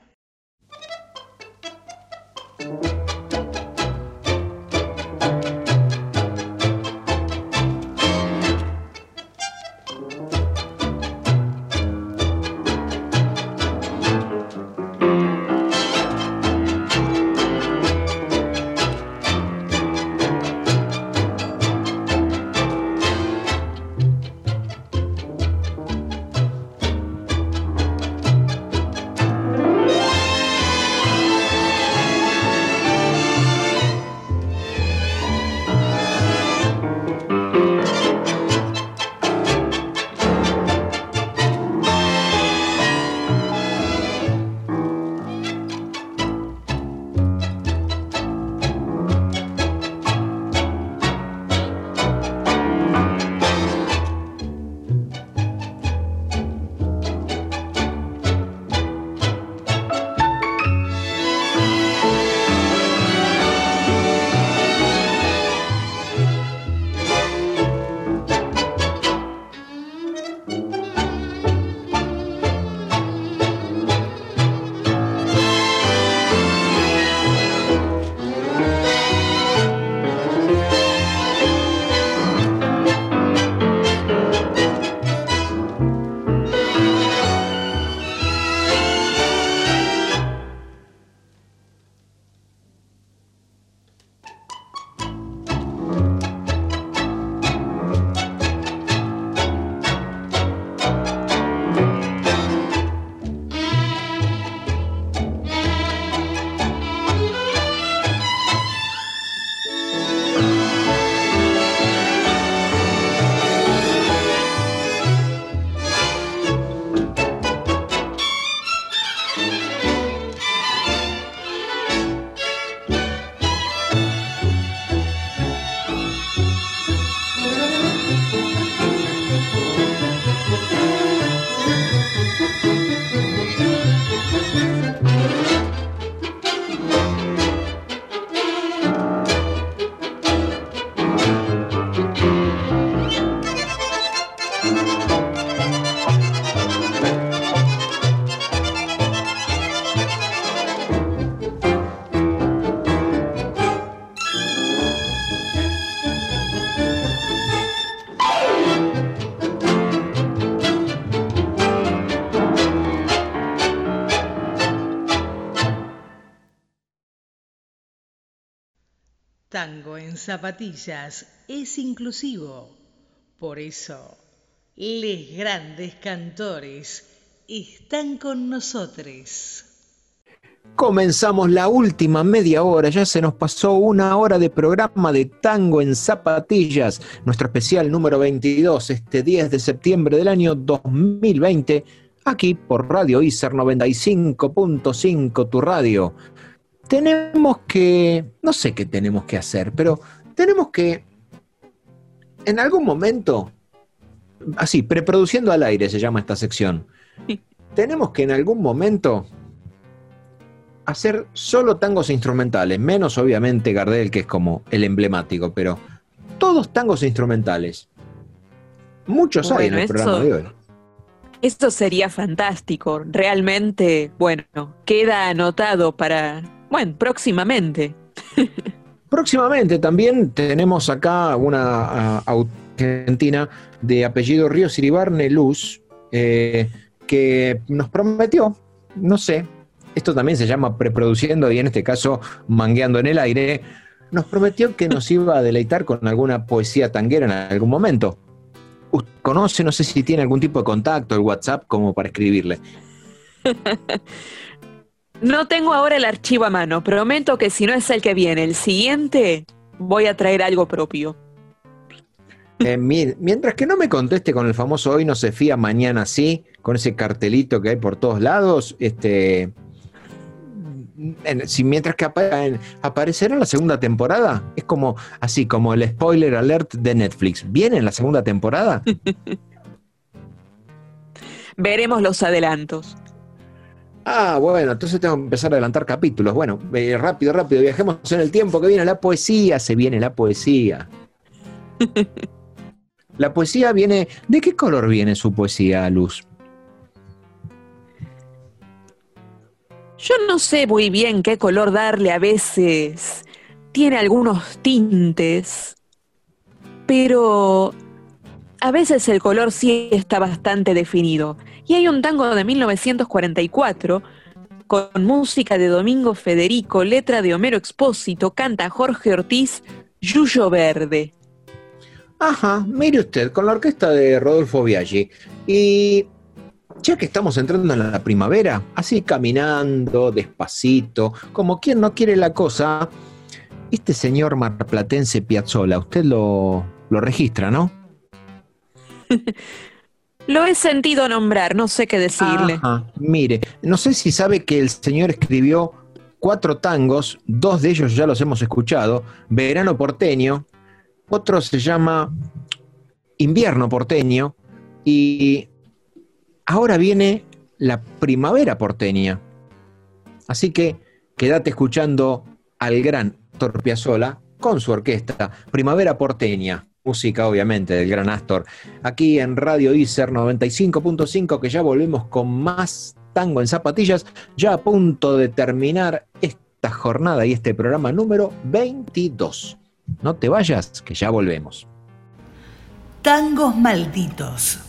Zapatillas es inclusivo. Por eso, les grandes cantores están con nosotros. Comenzamos la última media hora, ya se nos pasó una hora de programa de Tango en Zapatillas, nuestro especial número 22, este 10 de septiembre del año 2020, aquí por Radio ICER 95.5, tu radio tenemos que, no sé qué tenemos que hacer, pero tenemos que, en algún momento, así, preproduciendo al aire se llama esta sección, tenemos que en algún momento hacer solo tangos instrumentales, menos obviamente Gardel, que es como el emblemático, pero todos tangos instrumentales. Muchos hay en el programa de hoy. Esto sería fantástico, realmente, bueno, queda anotado para bueno, próximamente. Próximamente también tenemos acá una argentina de apellido Río Siribarne Luz, eh, que nos prometió, no sé, esto también se llama preproduciendo y en este caso mangueando en el aire, nos prometió que nos iba a deleitar con alguna poesía tanguera en algún momento. Usted conoce, no sé si tiene algún tipo de contacto, el WhatsApp, como para escribirle. No tengo ahora el archivo a mano. Prometo que si no es el que viene, el siguiente, voy a traer algo propio. Eh, mientras que no me conteste con el famoso hoy no se fía, mañana sí, con ese cartelito que hay por todos lados, este. si mientras que aparecerá en la segunda temporada, es como así como el spoiler alert de Netflix. ¿Viene en la segunda temporada? Veremos los adelantos. Ah, bueno, entonces tengo que empezar a adelantar capítulos. Bueno, eh, rápido, rápido, viajemos en el tiempo que viene la poesía, se viene la poesía. la poesía viene. ¿De qué color viene su poesía, Luz? Yo no sé muy bien qué color darle a veces. Tiene algunos tintes. Pero a veces el color sí está bastante definido. Y hay un tango de 1944 con música de Domingo Federico, letra de Homero Expósito, canta Jorge Ortiz, Yuyo Verde. Ajá, mire usted, con la orquesta de Rodolfo Biaggi. Y ya que estamos entrando en la primavera, así caminando, despacito, como quien no quiere la cosa, este señor marplatense Piazzola, usted lo, lo registra, ¿no? Lo he sentido nombrar, no sé qué decirle. Mire, no sé si sabe que el señor escribió cuatro tangos, dos de ellos ya los hemos escuchado, Verano porteño, otro se llama Invierno porteño y ahora viene la primavera porteña. Así que quédate escuchando al gran Torpiazola con su orquesta, Primavera porteña música obviamente del gran Astor, aquí en Radio Iser 95.5 que ya volvemos con más tango en zapatillas, ya a punto de terminar esta jornada y este programa número 22. No te vayas, que ya volvemos. Tangos malditos.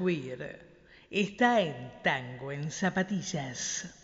Queer está en Tango en Zapatillas.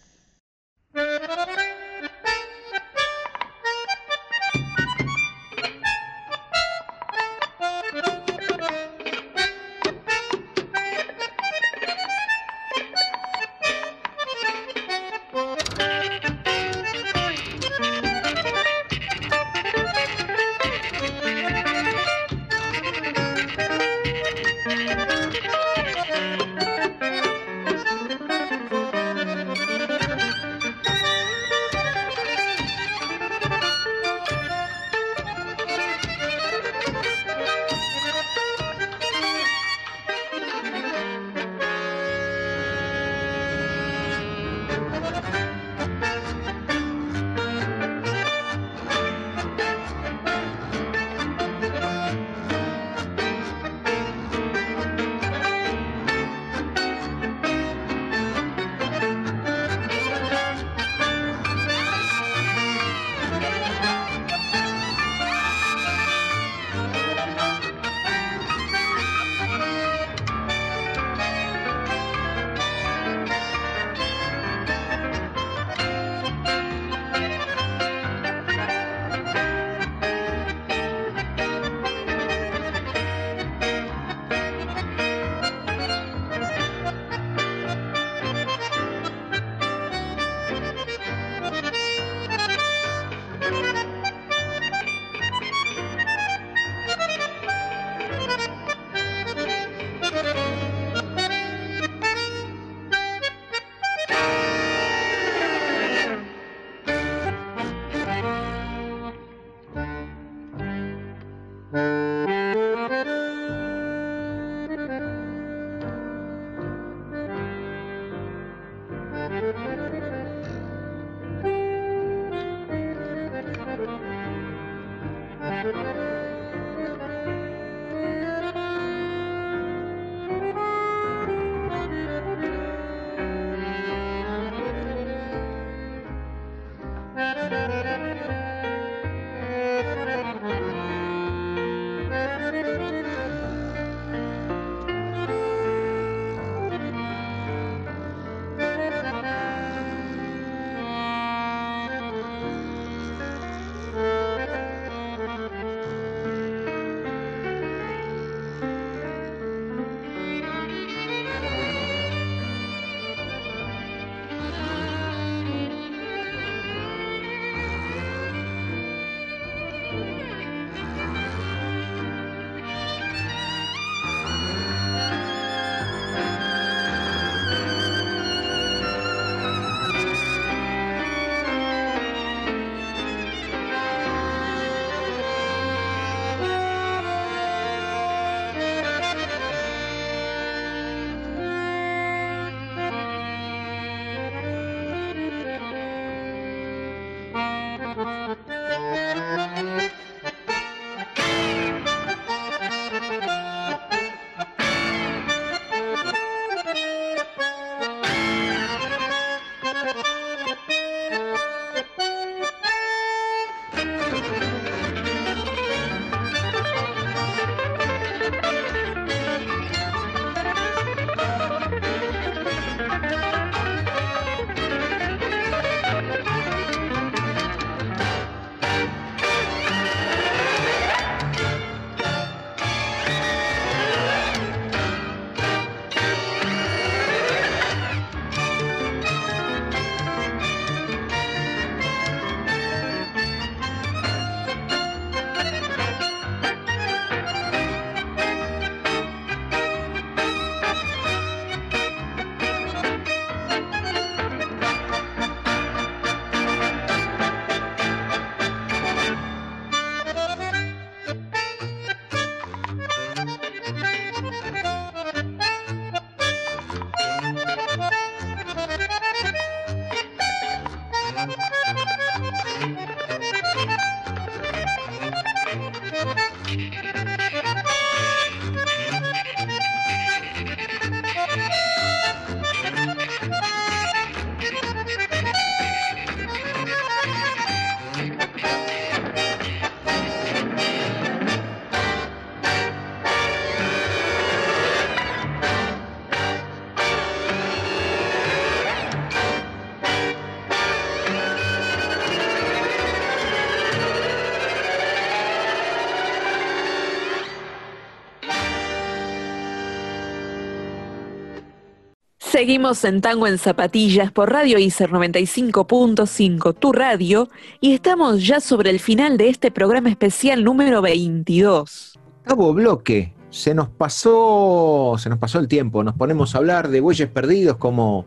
Seguimos en Tango en Zapatillas por Radio ICER 95.5, tu radio, y estamos ya sobre el final de este programa especial número 22. Cabo bloque, se nos pasó, se nos pasó el tiempo, nos ponemos a hablar de bueyes perdidos como,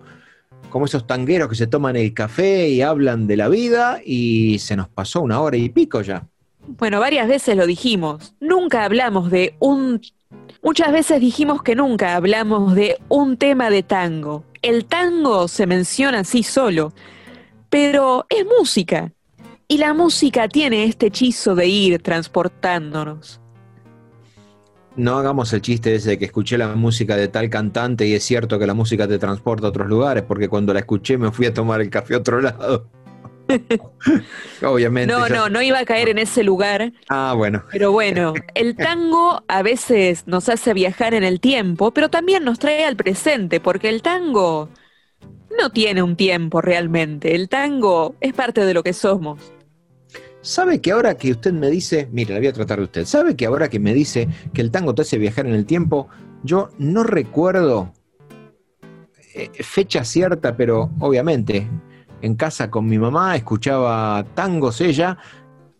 como esos tangueros que se toman el café y hablan de la vida y se nos pasó una hora y pico ya. Bueno, varias veces lo dijimos, nunca hablamos de un Muchas veces dijimos que nunca hablamos de un tema de tango. El tango se menciona así solo, pero es música. Y la música tiene este hechizo de ir transportándonos. No hagamos el chiste ese de que escuché la música de tal cantante y es cierto que la música te transporta a otros lugares, porque cuando la escuché me fui a tomar el café a otro lado. Obviamente. No, no, no iba a caer en ese lugar. Ah, bueno. Pero bueno, el tango a veces nos hace viajar en el tiempo, pero también nos trae al presente, porque el tango no tiene un tiempo realmente. El tango es parte de lo que somos. ¿Sabe que ahora que usted me dice, mire, la voy a tratar de usted, ¿sabe que ahora que me dice que el tango te hace viajar en el tiempo, yo no recuerdo eh, fecha cierta, pero obviamente en casa con mi mamá, escuchaba tangos ella,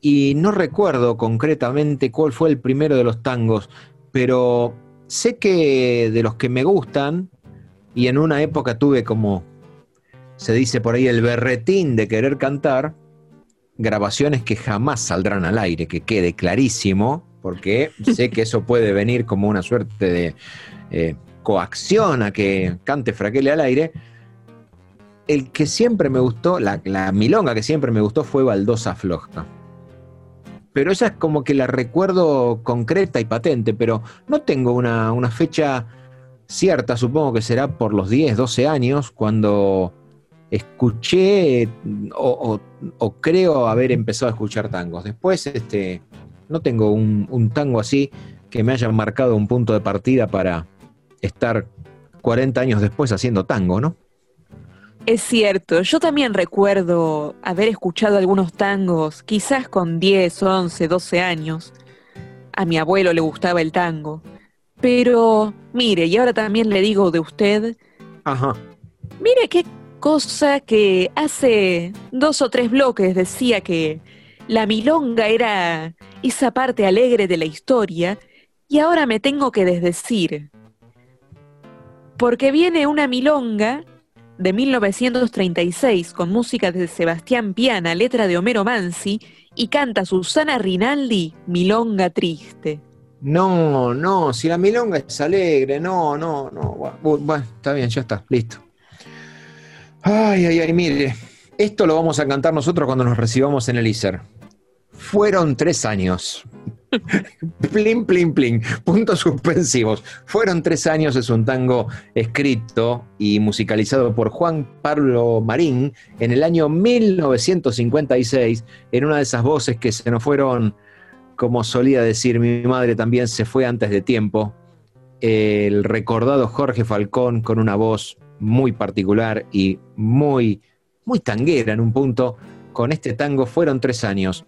y no recuerdo concretamente cuál fue el primero de los tangos, pero sé que de los que me gustan, y en una época tuve como, se dice por ahí, el berretín de querer cantar, grabaciones que jamás saldrán al aire, que quede clarísimo, porque sé que eso puede venir como una suerte de eh, coacción a que cante fraquele al aire. El que siempre me gustó, la, milonga que siempre me gustó fue Baldosa Floja. Pero esa es como que la recuerdo concreta y patente, pero no tengo una, fecha cierta, supongo que será por los 10, 12 años, cuando escuché o, creo haber empezado a escuchar tangos. Después, este, no tengo un, tango así que me haya marcado un punto de partida para estar 40 años después haciendo tango, ¿no? Es cierto, yo también recuerdo haber escuchado algunos tangos, quizás con 10, 11, 12 años. A mi abuelo le gustaba el tango. Pero, mire, y ahora también le digo de usted. Ajá. Mire qué cosa que hace dos o tres bloques decía que la milonga era esa parte alegre de la historia y ahora me tengo que desdecir. Porque viene una milonga de 1936 con música de Sebastián Piana, letra de Homero Mansi y canta Susana Rinaldi, Milonga Triste. No, no, si la milonga es alegre, no, no, no. Bueno, está bien, ya está, listo. Ay, ay, ay, mire, esto lo vamos a cantar nosotros cuando nos recibamos en el ISER. Fueron tres años. plin, plin, plin. Puntos suspensivos. Fueron tres años, es un tango escrito y musicalizado por Juan Pablo Marín en el año 1956, en una de esas voces que se nos fueron, como solía decir mi madre, también se fue antes de tiempo. El recordado Jorge Falcón con una voz muy particular y muy, muy tanguera en un punto. Con este tango fueron tres años.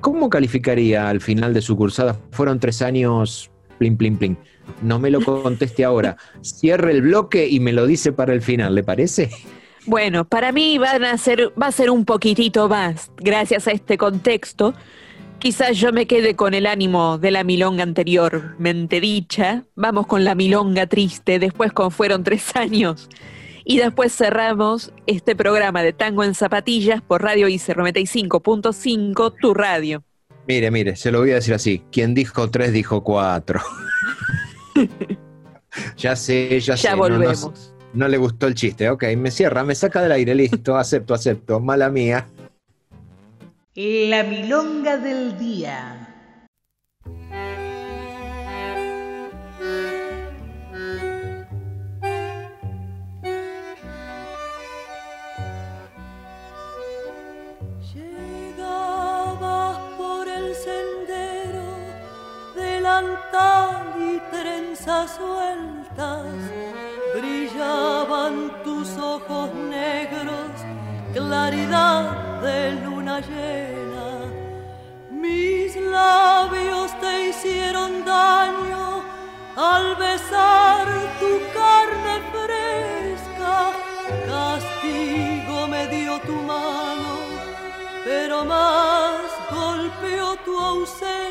¿Cómo calificaría al final de su cursada? Fueron tres años, plin, plin, plin. No me lo conteste ahora. Cierre el bloque y me lo dice para el final, ¿le parece? Bueno, para mí van a ser, va a ser un poquitito más, gracias a este contexto. Quizás yo me quede con el ánimo de la milonga anteriormente dicha. Vamos con la milonga triste, después con fueron tres años. Y después cerramos este programa de Tango en Zapatillas por Radio ICE 95.5, tu radio. Mire, mire, se lo voy a decir así. Quien dijo tres dijo cuatro. ya sé, ya, sé. Ya volvemos. no, le gustó el chiste. Ok, me cierra, me saca del aire, listo, acepto, acepto. Mala mía. La milonga del día. Delantal y trenzas sueltas, brillaban tus ojos negros, claridad de luna llena. Mis labios te hicieron daño al besar tu carne fresca. Castigo me dio tu mano, pero más golpeó tu ausencia.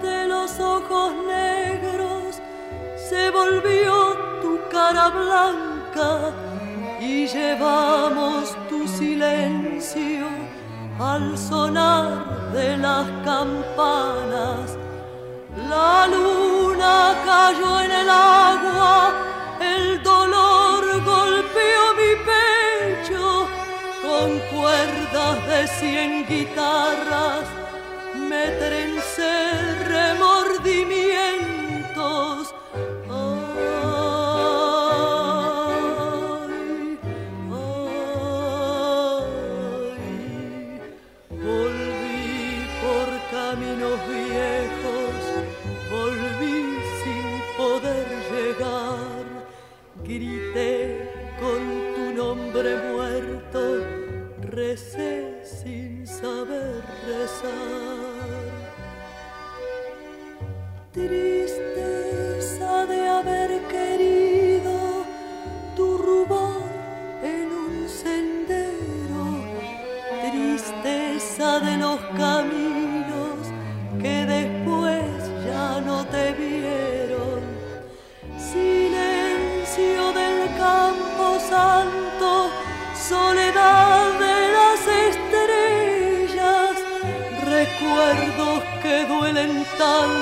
Cerraste los ojos negros, se volvió tu cara blanca y llevamos tu silencio al sonar de las campanas. La luna cayó en el agua, el dolor golpeó mi pecho con cuerdas de cien guitarras. Me trencé remordimientos. Ay, ay, volví por caminos viejos, volví sin poder llegar, grité con tu nombre muerto, recé sin saber rezar. Tristeza de haber querido tu rubor en un sendero, tristeza de los caminos que después ya no te vieron, silencio del campo santo, soledad de las estrellas, recuerdos que duelen tanto,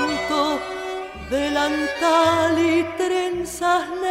delantal y trenzas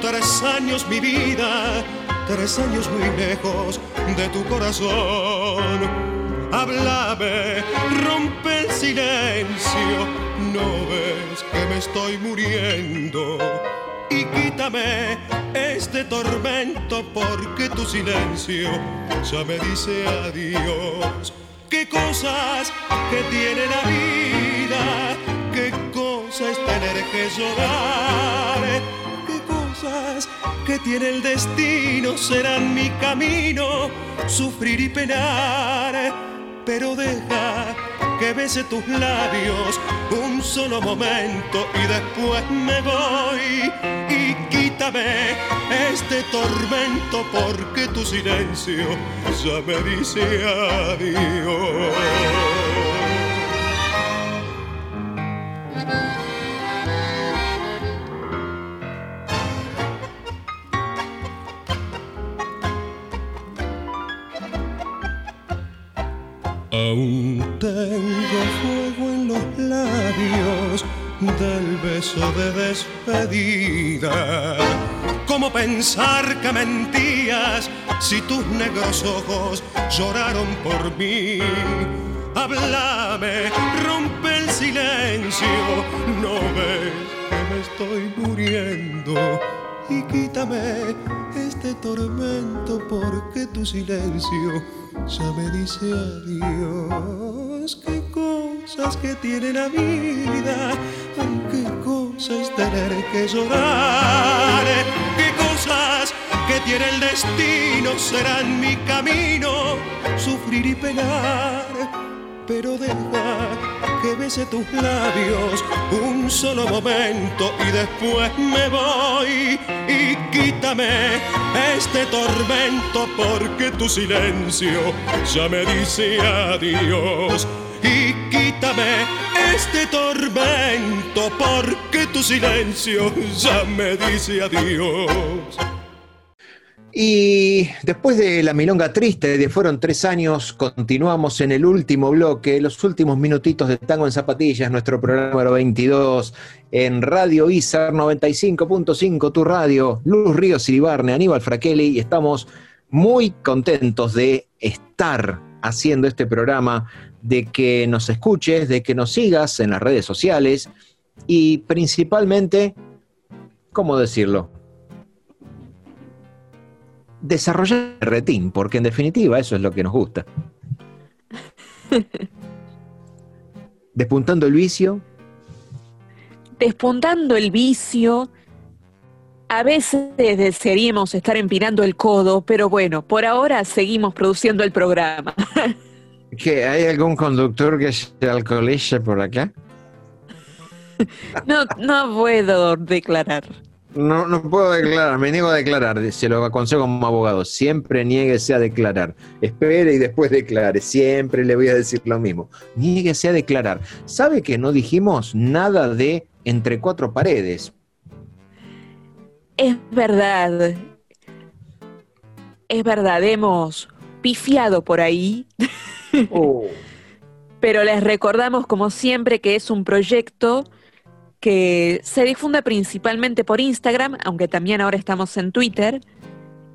Tres años mi vida, tres años muy lejos de tu corazón. Háblame, rompe el silencio, no ves que me estoy muriendo. Y quítame este tormento porque tu silencio ya me dice adiós. Qué cosas que tiene la vida, qué cosa es tener que llorar, que tiene el destino serán mi camino, sufrir y penar, pero deja que bese tus labios un solo momento y después me voy y quítame este tormento porque tu silencio ya me dice adiós. Aún tengo fuego en los labios del beso de despedida. ¿Cómo pensar que mentías si tus negros ojos lloraron por mí? Háblame, rompe el silencio, no ves que me estoy muriendo. Y quítame este tormento porque tu silencio ya me dice adiós. Qué cosas que tiene la vida, qué cosas tener que llorar. Qué cosas que tiene el destino serán mi camino, sufrir y penar. Pero deja que bese tus labios un solo momento y después me voy y quítame este tormento porque tu silencio ya me dice adiós y quítame este tormento porque tu silencio ya me dice adiós. Y después de la milonga triste de fueron tres años, continuamos en el último bloque, los últimos minutitos de Tango en Zapatillas, nuestro programa número 22, en Radio ISAR 95.5, tu radio, Luz Ríos Iribarne, Aníbal Fraquelli, y estamos muy contentos de estar haciendo este programa, de que nos escuches, de que nos sigas en las redes sociales y principalmente, ¿cómo decirlo? Desarrollar el retín, porque en definitiva eso es lo que nos gusta. Despuntando el vicio. Despuntando el vicio. A veces desearíamos estar empinando el codo, pero bueno, por ahora seguimos produciendo el programa. ¿Que ¿Hay algún conductor que sea alcohólico por acá? No, no puedo declarar. No, no puedo declarar, me niego a declarar, se lo aconsejo como abogado, siempre niéguese a declarar, espere y después declare, siempre le voy a decir lo mismo, niéguese a declarar. ¿Sabe que no dijimos nada de entre cuatro paredes? Es verdad, es verdad, hemos pifiado por ahí, Oh. pero les recordamos como siempre que es un proyecto que se difunde principalmente por Instagram, aunque también ahora estamos en Twitter.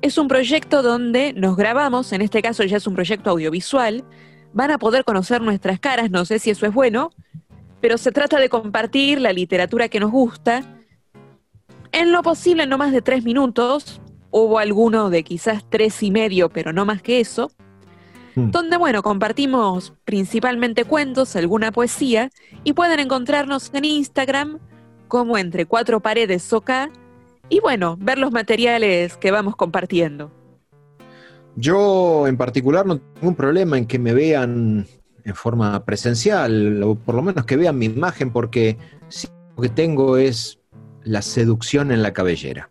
Es un proyecto donde nos grabamos, en este caso ya es un proyecto audiovisual, van a poder conocer nuestras caras, no sé si eso es bueno, pero se trata de compartir la literatura que nos gusta. En lo posible, no más de tres minutos, hubo alguno de quizás tres y medio, pero no más que eso, Mm. donde, bueno, compartimos principalmente cuentos, alguna poesía, y pueden encontrarnos en Instagram como entre cuatro paredes OK, y bueno, ver los materiales que vamos compartiendo. Yo en particular no tengo un problema en que me vean en forma presencial, o por lo menos que vean mi imagen, porque lo que tengo es la seducción en la cabellera.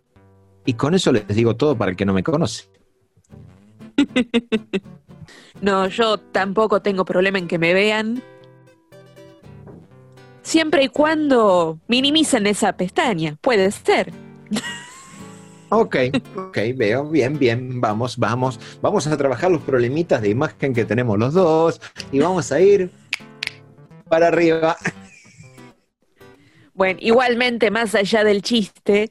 Y con eso les digo todo para el que no me conoce. No, yo tampoco tengo problema en que me vean. Siempre y cuando minimicen esa pestaña, puede ser. Ok, ok, veo, bien, bien, vamos, vamos, vamos a trabajar los problemitas de imagen que tenemos los dos y vamos a ir para arriba. Bueno, igualmente, más allá del chiste,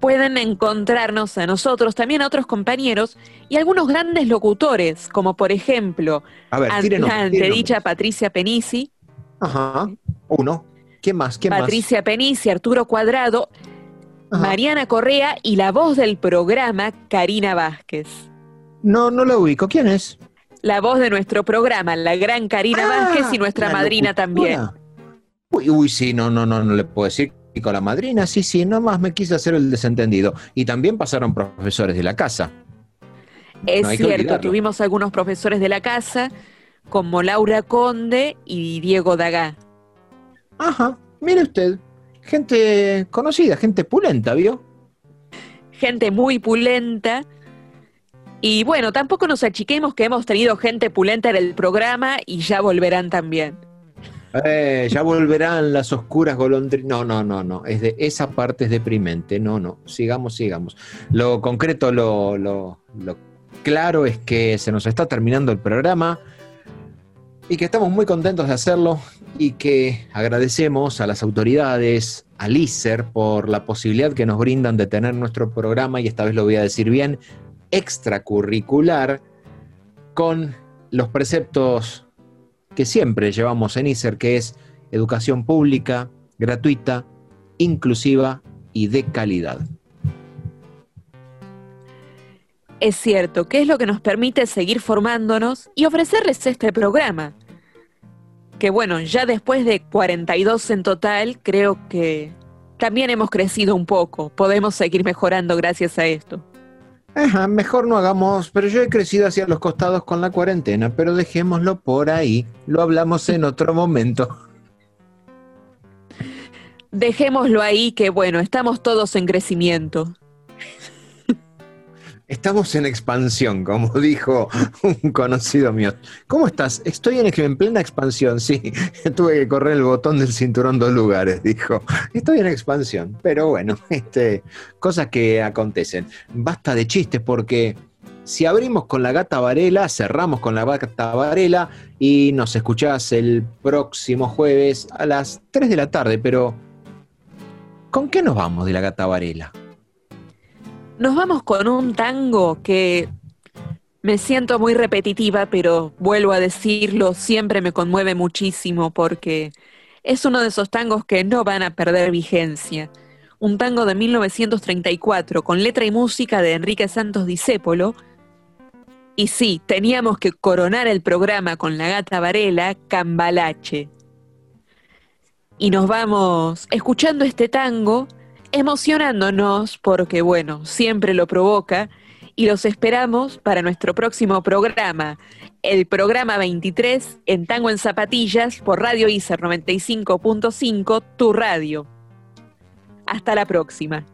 pueden encontrarnos a nosotros, también a otros compañeros y algunos grandes locutores, como por ejemplo, A ver, tírenos, tírenos. Patricia Penisi, Ajá, uno. ¿Quién más? ¿Quién Patricia Penisi, Arturo Cuadrado, Ajá. Mariana Correa y la voz del programa, Karina Vázquez. más? No, no lo ubico. ¿Quién es? La voz de nuestro programa, la gran Karina Ah, Vázquez y nuestra la madrina locutora. también. Uy, uy, sí, no, no, no, no le puedo decir. Con la madrina, sí, sí, nomás me quise hacer el desentendido. Y también pasaron profesores de la casa. Es No cierto, olvidarlo. tuvimos algunos profesores de la casa, como Laura Conde y Diego Dagá. Ajá, mire usted. Gente conocida, gente pulenta, ¿vio? Gente muy pulenta. Y bueno, tampoco nos achiquemos que hemos tenido gente pulenta en el programa y ya volverán también. Eh, ya volverán las oscuras golondrinas. No, no, no, no. Es de, esa parte es deprimente. No, no. Sigamos, sigamos. Lo concreto, lo, lo, lo claro es que se nos está terminando el programa y que estamos muy contentos de hacerlo y que agradecemos a las autoridades, al ISER, por la posibilidad que nos brindan de tener nuestro programa, y esta vez lo voy a decir bien, extracurricular, con los preceptos que siempre llevamos en ISER, que es educación pública, gratuita, inclusiva y de calidad. Es cierto, que es lo que nos permite seguir formándonos y ofrecerles este programa. Que bueno, ya después de 42 en total, creo que también hemos crecido un poco. Podemos seguir mejorando gracias a esto. Ajá, mejor no hagamos, pero yo he crecido hacia los costados con la cuarentena, pero dejémoslo por ahí, lo hablamos en otro momento. Dejémoslo ahí que bueno, estamos todos en crecimiento. Estamos en expansión, como dijo un conocido mío. ¿Cómo estás? Estoy en, en, plena expansión, sí. Tuve que correr el botón del cinturón dos lugares, dijo. Estoy en expansión, pero bueno, este, cosas que acontecen. Basta de chistes porque si abrimos con la gata Varela, cerramos con la gata Varela y nos escuchás el próximo jueves a las 3 de la tarde, pero ¿con qué nos vamos de la gata Varela? Nos vamos con un tango que me siento muy repetitiva, pero vuelvo a decirlo, siempre me conmueve muchísimo porque es uno de esos tangos que no van a perder vigencia. Un tango de 1934 con letra y música de Enrique Santos Discépolo. Y sí, teníamos que coronar el programa con la gata Varela, Cambalache. Y nos vamos escuchando este tango emocionándonos porque, bueno, siempre lo provoca y los esperamos para nuestro próximo programa, el programa 23 en Tango en Zapatillas por Radio ICER 95.5, tu radio. Hasta la próxima.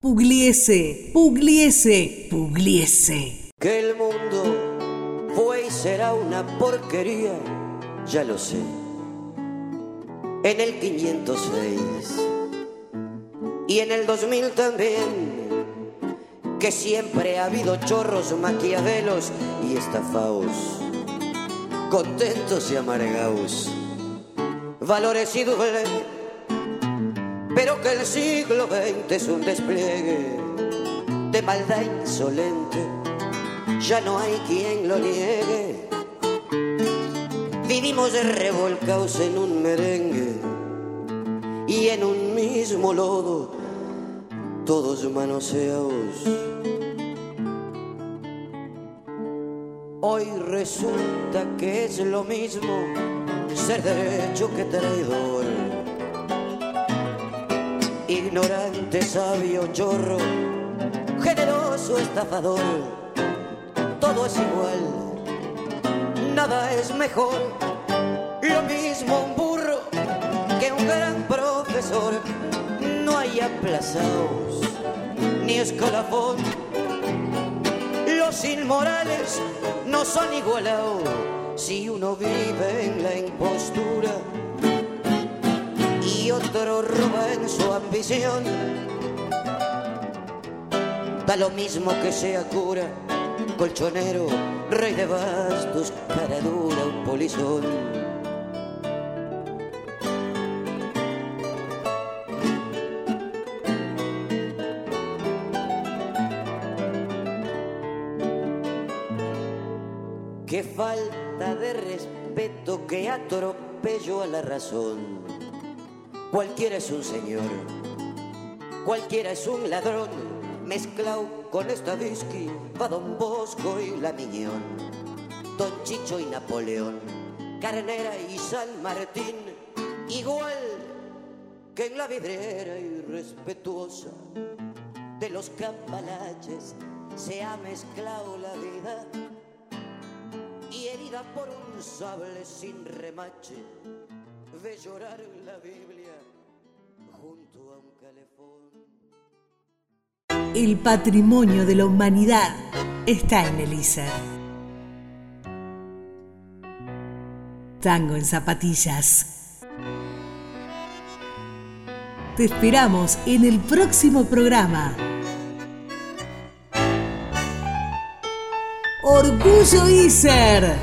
Pugliese, Pugliese, Pugliese. Que el mundo fue y será una porquería, ya lo sé. En el 506 y en el 2000 también, que siempre ha habido chorros, maquiavelos y estafaos, contentos y amargaos, valores y doble, pero que el siglo XX es un despliegue de maldad insolente, ya no hay quien lo niegue. Vivimos revolcados en un merengue y en un mismo lodo, todos manoseados. Hoy resulta que es lo mismo ser derecho que traidor. Ignorante, sabio, chorro, generoso, estafador, todo es igual, nada es mejor, lo mismo un burro que un gran profesor. Hay aplazados ni escalafón. Los inmorales no son igualados si uno vive en la impostura y otro roba en su ambición. Da lo mismo que sea cura, colchonero, rey de bastos, cara dura, un polizón. Falta de respeto, que atropello a la razón. Cualquiera es un señor, cualquiera es un ladrón, mezclado con esta whisky, va Don Bosco y la Miñón, Don Chicho y Napoleón, Carnera y San Martín, igual que en la vidriera irrespetuosa de los cambalaches se ha mezclado la vida y herida por un sable sin remache, ve llorar la Biblia junto a un calefón. El patrimonio de la humanidad está en el ISER. Tango en zapatillas. Te esperamos en el próximo programa. Orgullo ISER.